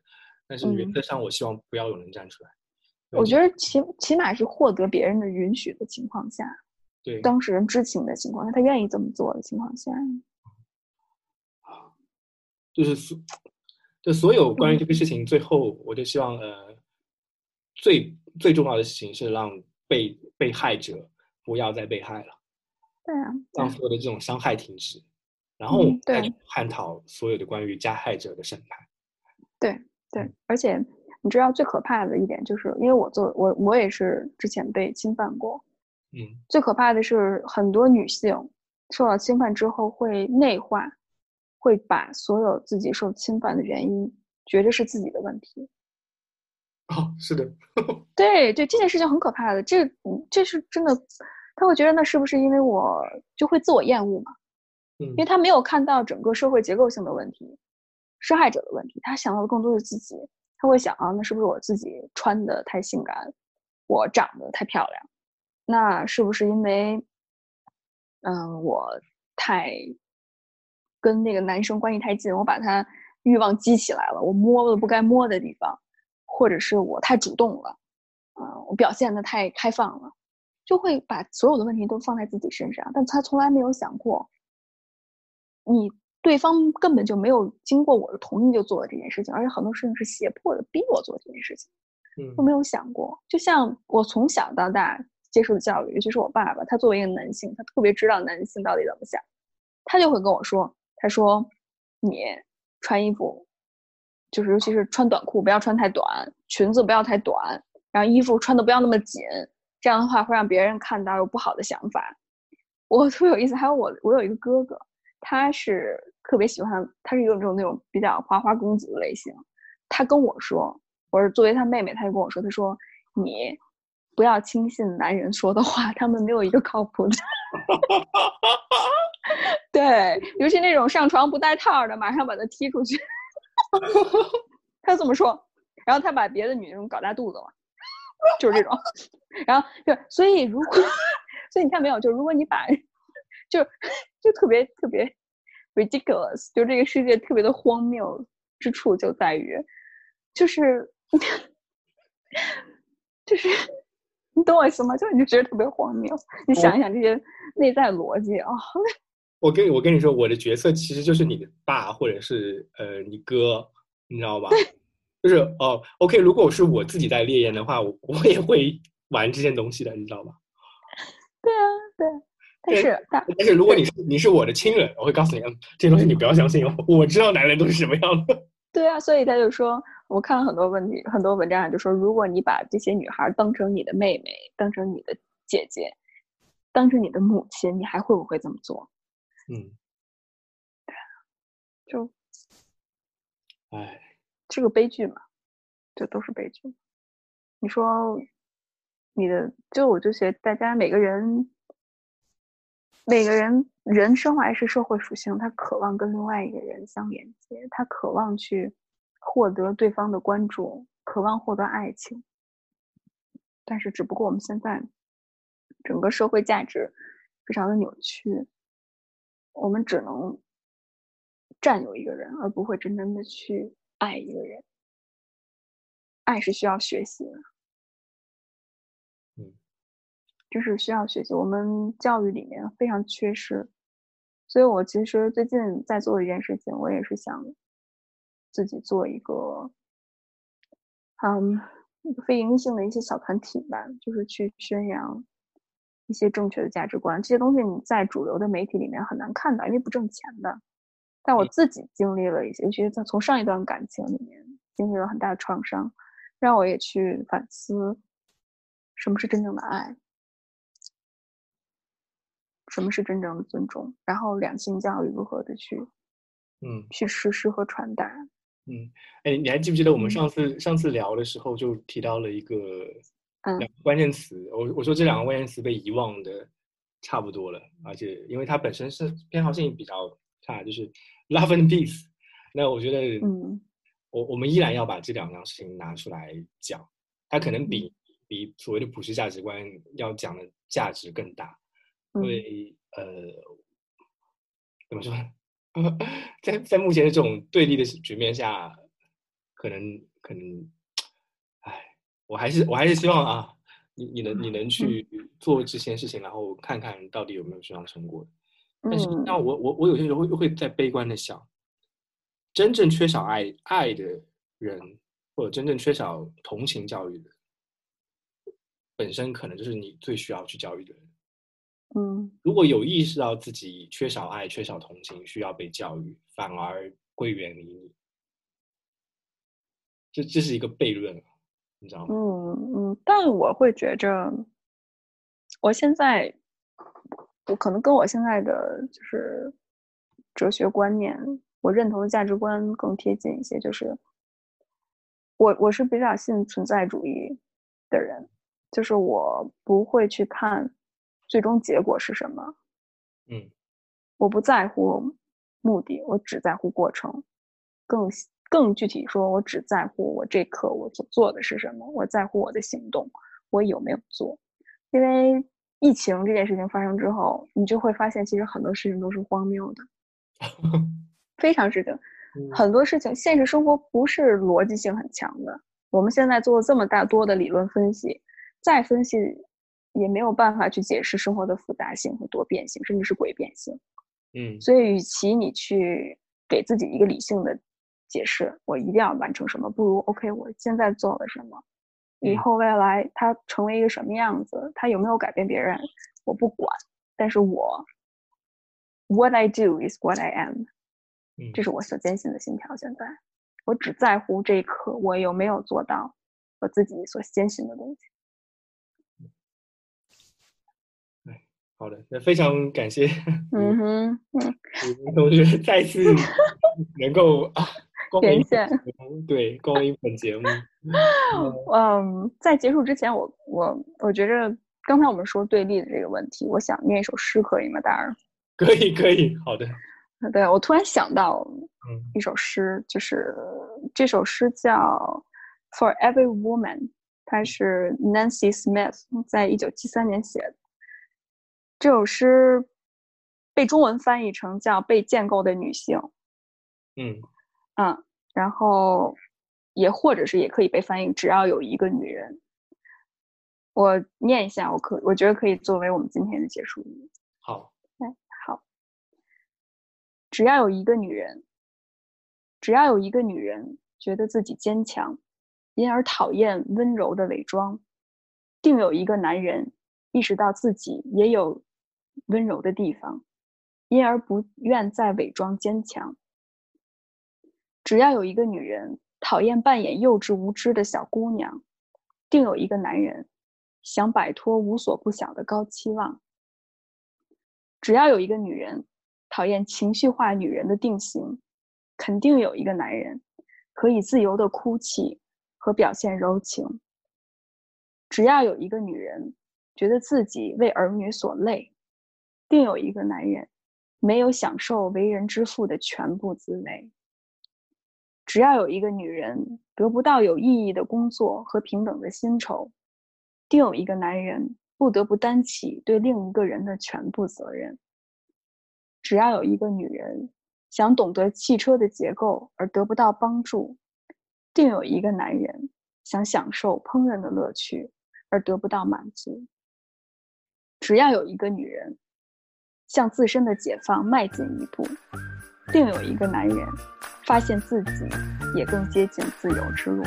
但是原嗯则上，我希望不要有人站出来。我觉得起起码是获得别人的允许的情况下，对，当事人知情的情况下，他愿意这么做的情况下，就是所就所有关于这个事情，最后我就希望呃最最重要的事情是让被被害者不要再被害了，对啊，让所有的这种伤害停止，然后我嗯们再对去探讨所有的关于加害者的审判。对对，而且你知道最可怕的一点就是，因为我做我我也是之前被侵犯过，嗯最可怕的是很多女性受到侵犯之后会内化，会把所有自己受侵犯的原因觉得是自己的问题。哦，是的，对对，这件事情很可怕的，这嗯这是真的，他会觉得那是不是因为我就会自我厌恶嘛？嗯因为他没有看到整个社会结构性的问题，受害者的问题，他想到的更多是自己。他会想啊，那是不是我自己穿的太性感，我长得太漂亮？那是不是因为，嗯，我太跟那个男生关系太近，我把他欲望激起来了，我摸了不该摸的地方，或者是我太主动了，嗯、我表现的太开放了，就会把所有的问题都放在自己身上，但他从来没有想过，你对方根本就没有经过我的同意就做了这件事情，而且很多事情是胁迫的逼我做这件事情，嗯。都没有想过。就像我从小到大接受的教育，尤其是我爸爸，他作为一个男性，他特别知道男性到底怎么想，他就会跟我说，他说你穿衣服，就是尤其是穿短裤不要穿太短，裙子不要太短，然后衣服穿的不要那么紧，这样的话会让别人看到有不好的想法。我 特别有意思，还有我我有一个哥哥，他是特别喜欢，他是一种那种比较花花公子的类型。他跟我说，我是作为他妹妹，他就跟我说，他说你不要轻信男人说的话，他们没有一个靠谱的。对，尤其那种上床不带套的，马上把他踢出去。他这么说，然后他把别的女生搞大肚子了，就是这种。然后就所以如果，所以你看没有，就如果你把，就就特别特别 ridiculous，就这个世界特别的荒谬之处就在于，就是就是你懂我意思吗？就你就觉得特别荒谬，你想一想这些内在逻辑啊、我跟我跟你说，我的角色其实就是你的爸或者是呃你哥，你知道吧？就是哦，OK，如果是我自己在烈焰的话，我我也会玩这件东西的，你知道吧？对啊，对啊。但是但但是如果你是你是我的亲人，我会告诉你，嗯这些东西你不要相信哦，我知道男人都是什么样的。对啊，所以他就说，我看了很多问题，很多文章上就说，如果你把这些女孩当成你的妹妹，当成你的姐姐，当成你的母亲，你还会不会这么做？嗯，就哎，是个悲剧嘛，这都是悲剧。你说你的，就我就觉得大家每个人，每个人人生来是社会属性，他渴望跟另外一个人相连接，他渴望去获得对方的关注，渴望获得爱情。但是，只不过我们现在整个社会价值非常的扭曲，我们只能占有一个人，而不会真正的去爱一个人。爱是需要学习的，嗯，就是需要学习。我们教育里面非常缺失，所以我其实最近在做一件事情，我也是想自己做一个，嗯，一个非营利性的一些小团体吧，就是去宣扬一些正确的价值观。这些东西你在主流的媒体里面很难看到，因为不挣钱的。但我嗯自己经历了一些，尤其是在从上一段感情里面经历了很大的创伤，让我也去反思什么是真正的爱，什么是真正的尊重，然后两性教育如何的去嗯去实施和传达。嗯，哎，你还记不记得我们嗯上次上次聊的时候就提到了一个嗯。关键词，我我说这两个关键词被遗忘的差不多了，而且因为它本身是偏好性比较差，就是 love and peace。那我觉得，嗯。我我们依然要把这两样事情拿出来讲，它可能嗯。比比所谓的普世价值观要讲的价值更大，因嗯。为呃，怎么说呢？在在目前的这种对立的局面下，可能可能，唉，我还是我还是希望啊，你你能你能去做这些事情，然后看看到底有没有学到成果。但是嗯那我我我有些时候会会在悲观的想，真正缺少爱爱的人，或者真正缺少同情教育的，本身可能就是你最需要去教育的人。嗯如果有意识到自己缺少爱、缺少同情，需要被教育，反而会远离你。这这是一个悖论，你知道吗？嗯嗯，但我会觉着，我现在我可能跟我现在的就是哲学观念，我认同的价值观更贴近一些。就是我我是比较信存在主义的人，就是我不会去看最终结果是什么，嗯我不在乎目的，我只在乎过程。更更具体说，我只在乎我这刻我所做的是什么，我在乎我的行动，我有没有做。因为疫情这件事情发生之后，你就会发现，其实很多事情都是荒谬的，非常事情，嗯很多事情，现实生活不是逻辑性很强的。我们现在做了这么大多的理论分析，再分析也没有办法去解释生活的复杂性和多变性，甚至是诡辩性。嗯所以，与其你去给自己一个理性的解释，我一定要完成什么，不如 OK，我现在做了什么，以嗯后未来他成为一个什么样子，他有没有改变别人，我不管，但是我 What I do is what I am，嗯这是我所坚信的信条。现在，我只在乎这一刻我有没有做到我自己所坚信的东西。好的，那非常感谢 嗯哼，嗯，李明同学再次 能够啊光临连线。对光临本节目。嗯，在结束之前，我我我觉着刚才我们说对立的这个问题，我想念一首诗，可以吗？大儿，可以可以，好的，对我突然想到嗯一首诗，就是这首诗叫《For Every Woman》，它是 Nancy Smith 在一九七三年写的。这首诗被中文翻译成叫《被建构的女性》。嗯嗯，然后也或者是也可以被翻译，只要有一个女人。我念一下，我可我觉得可以作为我们今天的结束语。好，哎好，只要有一个女人，只要有一个女人觉得自己坚强，因而讨厌温柔的伪装，定有一个男人意识到自己也有温柔的地方，因而不愿再伪装坚强。只要有一个女人讨厌扮演幼稚无知的小姑娘，定有一个男人想摆脱无所不晓的高期望。只要有一个女人讨厌情绪化女人的定型，肯定有一个男人可以自由的哭泣和表现柔情。只要有一个女人觉得自己为儿女所累，定有一个男人没有享受为人之父的全部滋味。只要有一个女人得不到有意义的工作和平等的薪酬，定有一个男人不得不担起对另一个人的全部责任。只要有一个女人想懂得汽车的结构而得不到帮助，定有一个男人想享受烹饪的乐趣而得不到满足。只要有一个女人向自身的解放迈进一步，定有一个男人发现自己也更接近自由之路。